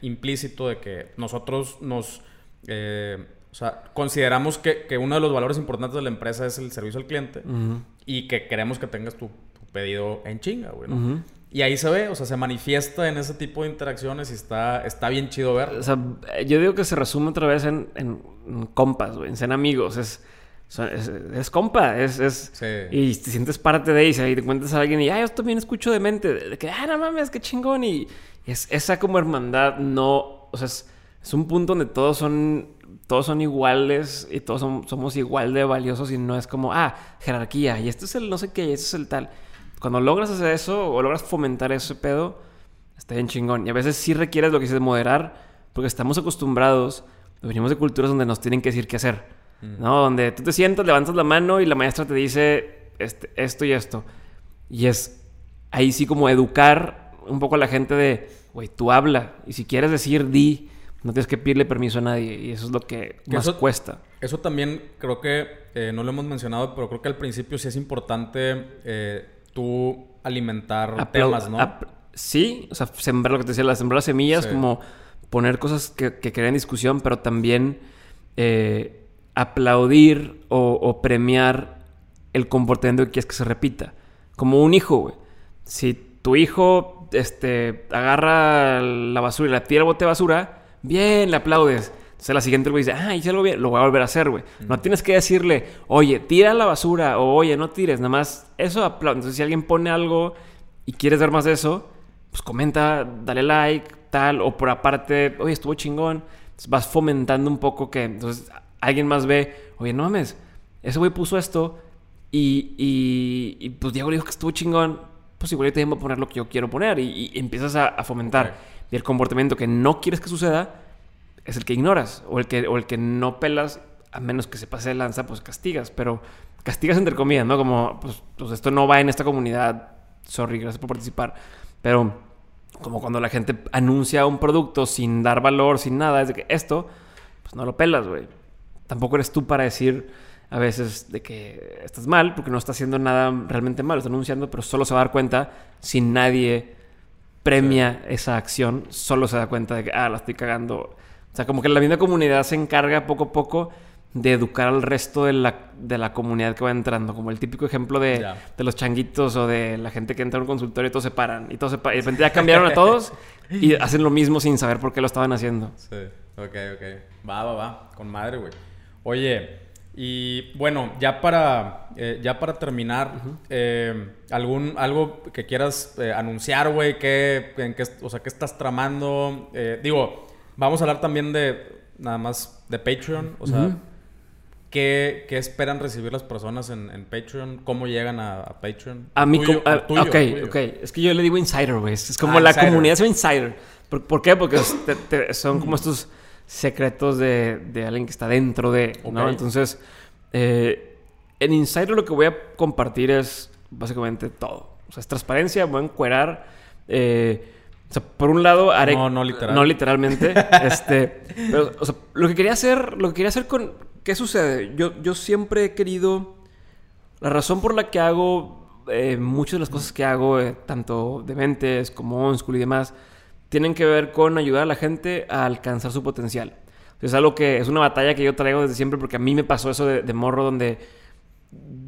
implícito de que nosotros nos, eh, o sea, consideramos que, que uno de los valores importantes de la empresa es el servicio al cliente Ujú. y que queremos que tengas tu, tu pedido en chinga, güey. Y ahí se ve, o sea, se manifiesta en ese tipo de interacciones y está, está bien chido verlo. O sea, yo digo que se resume otra vez en, en- en compas, güey, en ser amigos. Es, es, es compa, es... es Sí. Y te sientes parte de ella y te encuentras a alguien y, ah, yo también escucho de mente. De que, ah, no mames, qué chingón. Y es esa como hermandad, no... O sea, es, es un punto donde todos son... Todos son iguales y todos son- somos igual de valiosos y no es como, ah, jerarquía y este es el no sé qué y este es el tal. Cuando logras hacer eso o logras fomentar ese pedo, está bien chingón. Y a veces sí requieres lo que dices moderar, porque estamos acostumbrados, venimos de culturas donde nos tienen que decir qué hacer, ¿no? Donde tú te sientas, levantas la mano y la maestra te dice este, esto y esto. Y es ahí sí como educar un poco a la gente de, güey, tú habla. Y si quieres decir, di. No tienes que pedirle permiso a nadie. Y eso es lo que Que más eso- cuesta. Eso también creo que eh, no lo hemos mencionado, pero creo que al principio sí es importante eh, tú alimentar Aplau- temas, ¿no? sí, o sea, sembrar lo que te decía, la- sembrar las semillas, Sí. como poner cosas que, que creen discusión, pero también eh, aplaudir o, o premiar el comportamiento que quieres que se repita. Como un hijo, güey. Si tu hijo este, agarra la basura y la tira al bote de basura, bien, le aplaudes. Entonces la siguiente güey dice, ah, hice algo bien, lo voy a volver a hacer, güey. No tienes que decirle, oye, tira la basura o oye, no tires, nada más eso aplaude. Entonces si alguien pone algo y quieres ver más de eso, pues comenta, dale like, tal, o por aparte, oye, estuvo chingón. Entonces vas fomentando un poco que entonces alguien más ve, oye, no mames, ese güey puso esto y, y, y, pues Diego le dijo que estuvo chingón, pues igual yo también voy a poner lo que yo quiero poner y, y empiezas a, a fomentar. Y el comportamiento que no quieres que suceda es el que ignoras o el que, o el que no pelas, a menos que se pase de lanza, pues castigas, pero castigas entre comillas, ¿no? Como, pues, pues esto no va en esta comunidad, sorry, gracias por participar, pero como cuando la gente anuncia un producto sin dar valor, sin nada, es de que esto, pues no lo pelas, güey. Tampoco eres tú para decir a veces de que estás mal, porque no está haciendo nada realmente malo, está anunciando, pero solo se va a dar cuenta si nadie premia esa acción, solo se da cuenta de que, ah, la estoy cagando. O sea, como que la misma comunidad se encarga poco a poco de educar al resto de la, de la comunidad que va entrando. Como el típico ejemplo de, de los changuitos o de la gente que entra a un consultorio y todos se paran. Y, todos se pa- y de repente ya cambiaron a todos y hacen lo mismo sin saber por qué lo estaban haciendo. Sí, ok, ok. Va, va, va. Con madre, güey. Oye, Y bueno, ya para, eh, ya para terminar, eh, algún, algo que quieras eh, anunciar, güey, ¿qué, en qué, o sea, ¿qué estás tramando? digo, vamos a hablar también de, nada más, de Patreon, o sea, ¿qué, ¿qué, esperan recibir las personas en, en Patreon? ¿Cómo llegan a, Patreon? A mí, tuyo, ok, ok. Es que yo le digo insider, güey. Es como ah, la comunidad es insider. ¿Por, qué? Porque son como estos secretos de, de alguien que está dentro de, ¿no? Entonces, eh, en Insider lo que voy a compartir es básicamente todo. O sea, es transparencia, voy a encuerar. Eh, o sea, por un lado haré... No, no, literal. no literalmente. este, pero, o sea, lo que quería hacer, lo que quería hacer con... ¿Qué sucede? Yo, yo siempre he querido... La razón por la que hago eh, muchas de las cosas que hago, eh, tanto de mentes como on school y demás, tienen que ver con ayudar a la gente a alcanzar su potencial. Es algo que es una batalla que yo traigo desde siempre porque a mí me pasó eso de, morro donde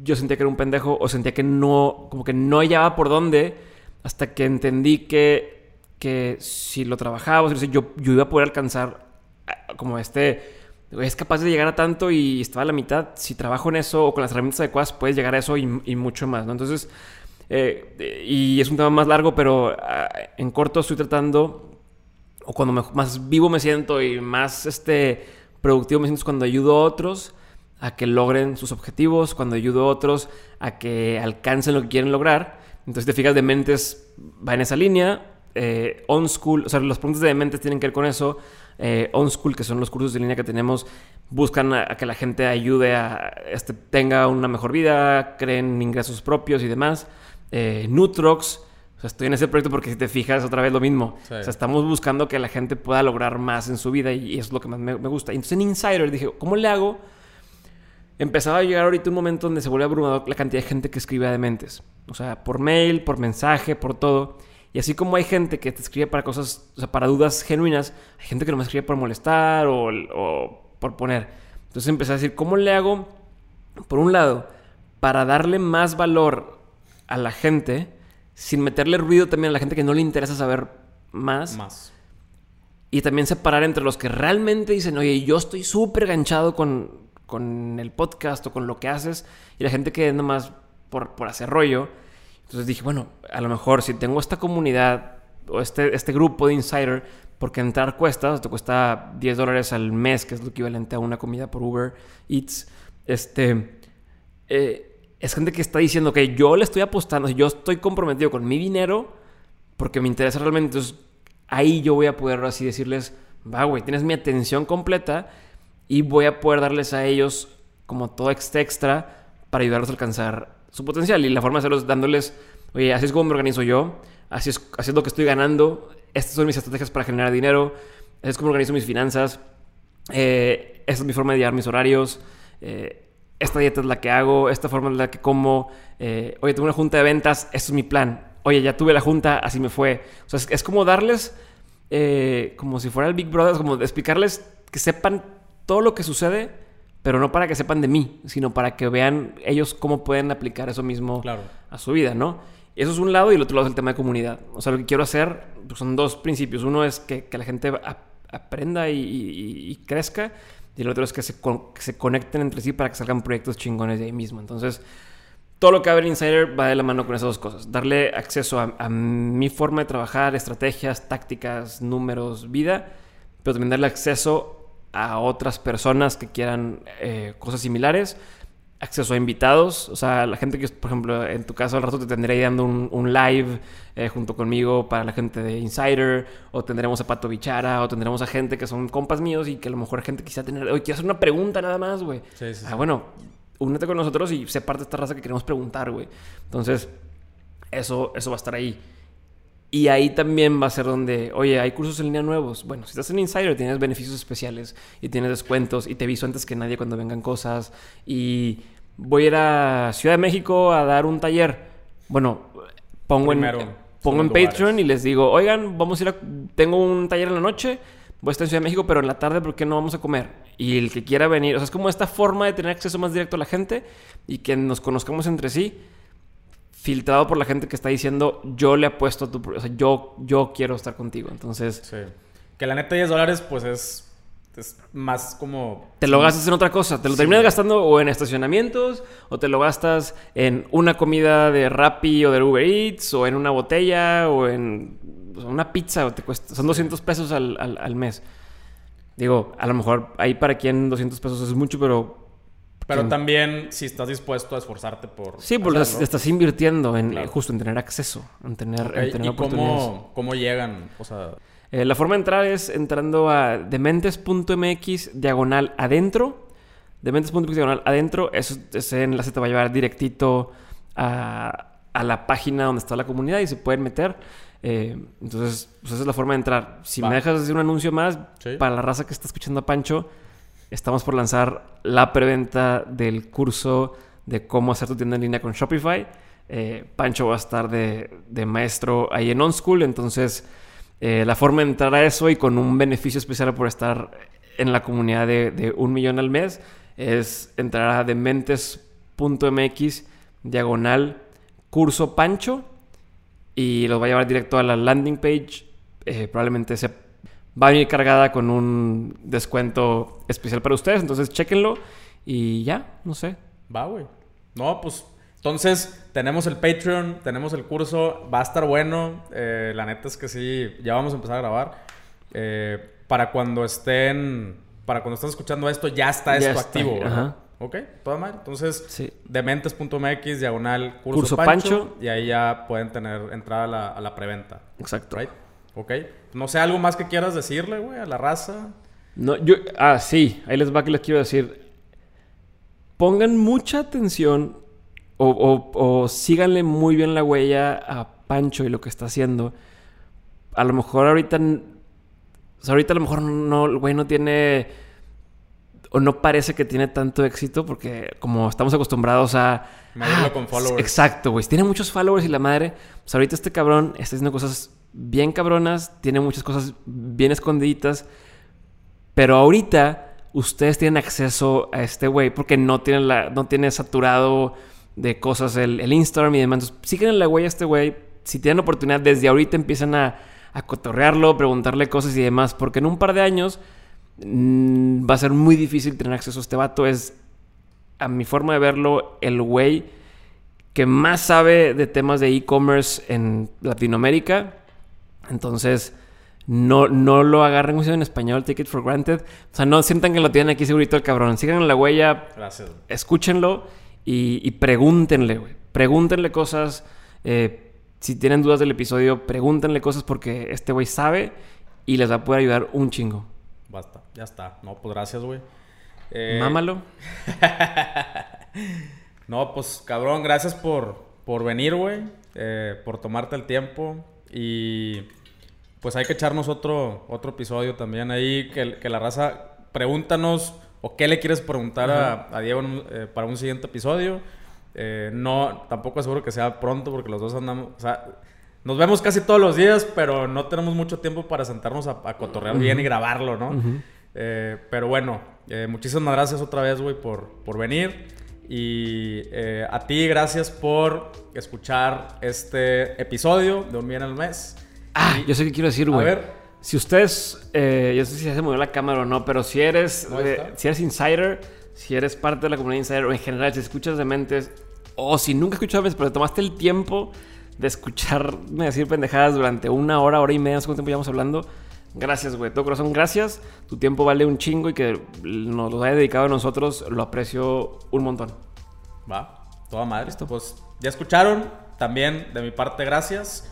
yo sentía que era un pendejo o sentía que no, como que no hallaba por dónde hasta que entendí que, que si lo trabajaba, yo, yo iba a poder alcanzar como este, es capaz de llegar a tanto y estaba a la mitad, si trabajo en eso o con las herramientas adecuadas puedes llegar a eso y, mucho más, ¿no? Entonces, eh, y es un tema más largo, pero ah, en corto estoy tratando, o cuando más vivo me siento y más este, productivo me siento es cuando ayudo a otros a que logren sus objetivos, cuando ayudo a otros a que alcancen lo que quieren lograr. Entonces, te fijas, de mentes va en esa línea. Eh, on School, o sea, los puntos de mentes tienen que ver con eso. Eh, on School, que son los cursos de línea que tenemos, buscan a, que la gente ayude a este, tenga una mejor vida, creen ingresos propios y demás eh, Nutrox. O sea, estoy en ese proyecto porque si te fijas otra vez lo mismo. O sea, estamos buscando que la gente pueda lograr más en su vida y eso es lo que más me, gusta. Entonces en Insider dije, ¿cómo le hago? Empezaba a llegar ahorita un momento donde se vuelve abrumador la cantidad de gente que escribe de mentes. O sea, por mail, por mensaje, por todo. Y así como hay gente que te escribe para cosas, o sea, para dudas genuinas, hay gente que no me escribe por molestar o, o por poner. Entonces empecé a decir, ¿cómo le hago? Por un lado, para darle más valor a la gente sin meterle ruido también a la gente que no le interesa saber más. Más. Y también separar entre los que realmente dicen, oye, yo estoy súper ganchado con, con, el podcast o con lo que haces, y la gente que es nomás por, por hacer rollo. Entonces dije, bueno, a lo mejor si tengo esta comunidad o este, este grupo de insider, porque entrar cuesta, te cuesta 10 dólares al mes, que es lo equivalente a una comida por Uber Eats, este, eh, es gente que está diciendo que yo le estoy apostando, yo estoy comprometido con mi dinero porque me interesa realmente. Entonces, ahí yo voy a poder así decirles, va, güey, tienes mi atención completa y voy a poder darles a ellos como todo extra extra para ayudarlos a alcanzar su potencial. Y la forma de hacerlo es dándoles, oye, así es como me organizo yo, así es, así es lo que estoy ganando, estas son mis estrategias para generar dinero, así es como organizo mis finanzas, eh, esta es mi forma de llevar mis horarios. Eh, esta dieta es la que hago, esta forma es la que como, eh, oye, tengo una junta de ventas, esto es mi plan, oye, ya tuve la junta, así me fue. O sea, es, como darles, eh, como si fuera el Big Brother, como explicarles que sepan todo lo que sucede, pero no para que sepan de mí, sino para que vean ellos cómo pueden aplicar eso mismo a su vida, ¿no? Eso es un lado y el otro lado es el tema de comunidad. O sea, lo que quiero hacer pues, son dos principios. Uno es que, la gente aprenda y crezca y el otro es que se, se conecten entre sí para que salgan proyectos chingones de ahí mismo. Entonces, todo lo que abre Insider va de la mano con esas dos cosas. Darle acceso a, mi forma de trabajar, estrategias, tácticas, números, vida, pero también darle acceso a otras personas que quieran eh, cosas similares acceso a invitados, o sea, la gente que, por ejemplo, en tu caso al rato te tendré dando un, live eh, junto conmigo para la gente de Insider, o tendremos a Pato Bichara, o tendremos a gente que son compas míos y que a lo mejor gente quisiera tener, oye, quiero hacer una pregunta nada más, güey. Sí, sí, ah, bueno, únete con nosotros y sé parte de esta raza que queremos preguntar, güey. Entonces, eso, eso va a estar ahí. Y ahí también va a ser donde, oye, hay cursos en línea nuevos. Bueno, si estás en Insider tienes beneficios especiales y tienes descuentos y te aviso antes que nadie cuando vengan cosas. Y voy a ir a Ciudad de México a dar un taller. Bueno, pongo en, pongo en Patreon y les digo, oigan, vamos a ir a, tengo un taller en la noche, voy a estar en Ciudad de México, pero en la tarde, ¿por qué no vamos a comer? Y el que quiera venir, o sea, es como esta forma de tener acceso más directo a la gente y que nos conozcamos entre sí filtrado por la gente que está diciendo yo le apuesto a tu... O sea, yo, yo quiero estar contigo. Entonces... Sí. Que la neta 10 dólares pues es... es más como... Te lo gastas en otra cosa. Te lo terminas gastando o en estacionamientos, o te lo gastas en una comida de Rappi o de Uber Eats, o en una botella, o en una pizza. O te cuesta, son 200 pesos al, al, al mes. Digo, a lo mejor ahí para quien 200 pesos es mucho, pero pero también si estás dispuesto a esforzarte por... Sí, porque estás invirtiendo en justo en tener acceso, en tener, en tener ¿Y cómo, cómo, llegan? O sea... Eh, la forma de entrar es entrando a dementes.mx diagonal adentro. Dementes.mx diagonal adentro. Eso, ese enlace te va a llevar directito a, a, la página donde está la comunidad y se pueden meter. Eh, entonces, pues esa es la forma de entrar. Si me dejas decir un anuncio más, para la raza que está escuchando a Pancho, estamos por lanzar la preventa del curso de cómo hacer tu tienda en línea con Shopify. Eh, Pancho va a estar de, maestro ahí en OnSchool, entonces eh, la forma de entrar a eso y con un beneficio especial por estar en la comunidad de, un millón al mes es entrar a dementes.mx diagonal curso Pancho y los va a llevar directo a la landing page. Eh, probablemente se va a venir cargada con un descuento especial para ustedes. Entonces, chéquenlo y ya, no sé. Va, güey. No, pues entonces, tenemos el Patreon, tenemos el curso, va a estar bueno. Eh, la neta es que sí, ya vamos a empezar a grabar. Eh, para cuando estén, para cuando estén escuchando esto, ya está esto activo. Ajá. Ok, toda mal. Entonces, dementes.mx, diagonal, curso, Pancho, Y ahí ya pueden tener entrada a la, preventa. Exacto. Right? Ok. No sé, ¿algo más que quieras decirle, güey, a la raza? No, yo... Ah, sí. Ahí les va que les quiero decir. Pongan mucha atención o, síganle muy bien la huella a Pancho y lo que está haciendo. A lo mejor ahorita. ahorita a lo mejor no, el güey no tiene. O no parece que tiene tanto éxito porque, como estamos acostumbrados a. Medirlo con followers. Exacto, güey. Tiene muchos followers y la madre. Pues ahorita este cabrón está haciendo cosas bien cabronas. Tiene muchas cosas bien escondiditas. Pero ahorita ustedes tienen acceso a este güey porque no tiene, la, no tiene saturado de cosas, el, Instagram y demás. Entonces, sigan la huella a este güey. Si tienen oportunidad, desde ahorita empiezan a, a cotorrearlo, preguntarle cosas y demás, porque en un par de años mm, va a ser muy difícil tener acceso a este vato. Es, a mi forma de verlo, el güey que más sabe de temas de e-commerce en Latinoamérica. Entonces, no, no lo agarren en español, take it for granted. O sea, no sientan que lo tienen aquí segurito el cabrón. Sigan la huella. Gracias. Escúchenlo y, pregúntenle, güey. Pregúntenle cosas. Eh, si tienen dudas del episodio, pregúntenle cosas porque este güey sabe y les va a poder ayudar un chingo. Basta, ya está. No, pues gracias, güey. Eh... Mámalo. no, pues cabrón, gracias por, por venir, güey. Eh, por tomarte el tiempo. Y pues hay que echarnos otro, otro episodio también ahí. Que, que la raza, pregúntanos o qué le quieres preguntar a, Diego eh, para un siguiente episodio. Eh, no, tampoco es seguro que sea pronto porque los dos andamos, o sea, nos vemos casi todos los días, pero no tenemos mucho tiempo para sentarnos a, cotorrear bien y grabarlo, ¿no? Eh, pero bueno, muchísimas gracias otra vez, güey, por, por venir. Y a ti, gracias por escuchar este episodio de Un Bien al Mes. Ah, yo sé qué quiero decir, güey. A ver. Si ustedes, eh, yo no sé si se movió la cámara o no, pero si eres, eh, si eres insider, si eres parte de la comunidad insider o en general, si escuchas de mentes, o si nunca escuchado de mentes, pero tomaste el tiempo de escucharme decir pendejadas durante una hora, hora y media, no sé cuánto tiempo llevamos hablando. Gracias, güey. Todo corazón, gracias. Tu tiempo vale un chingo y que nos lo haya dedicado a nosotros, lo aprecio un montón. Va, toda madre. Esto, pues ya escucharon. También de mi parte, gracias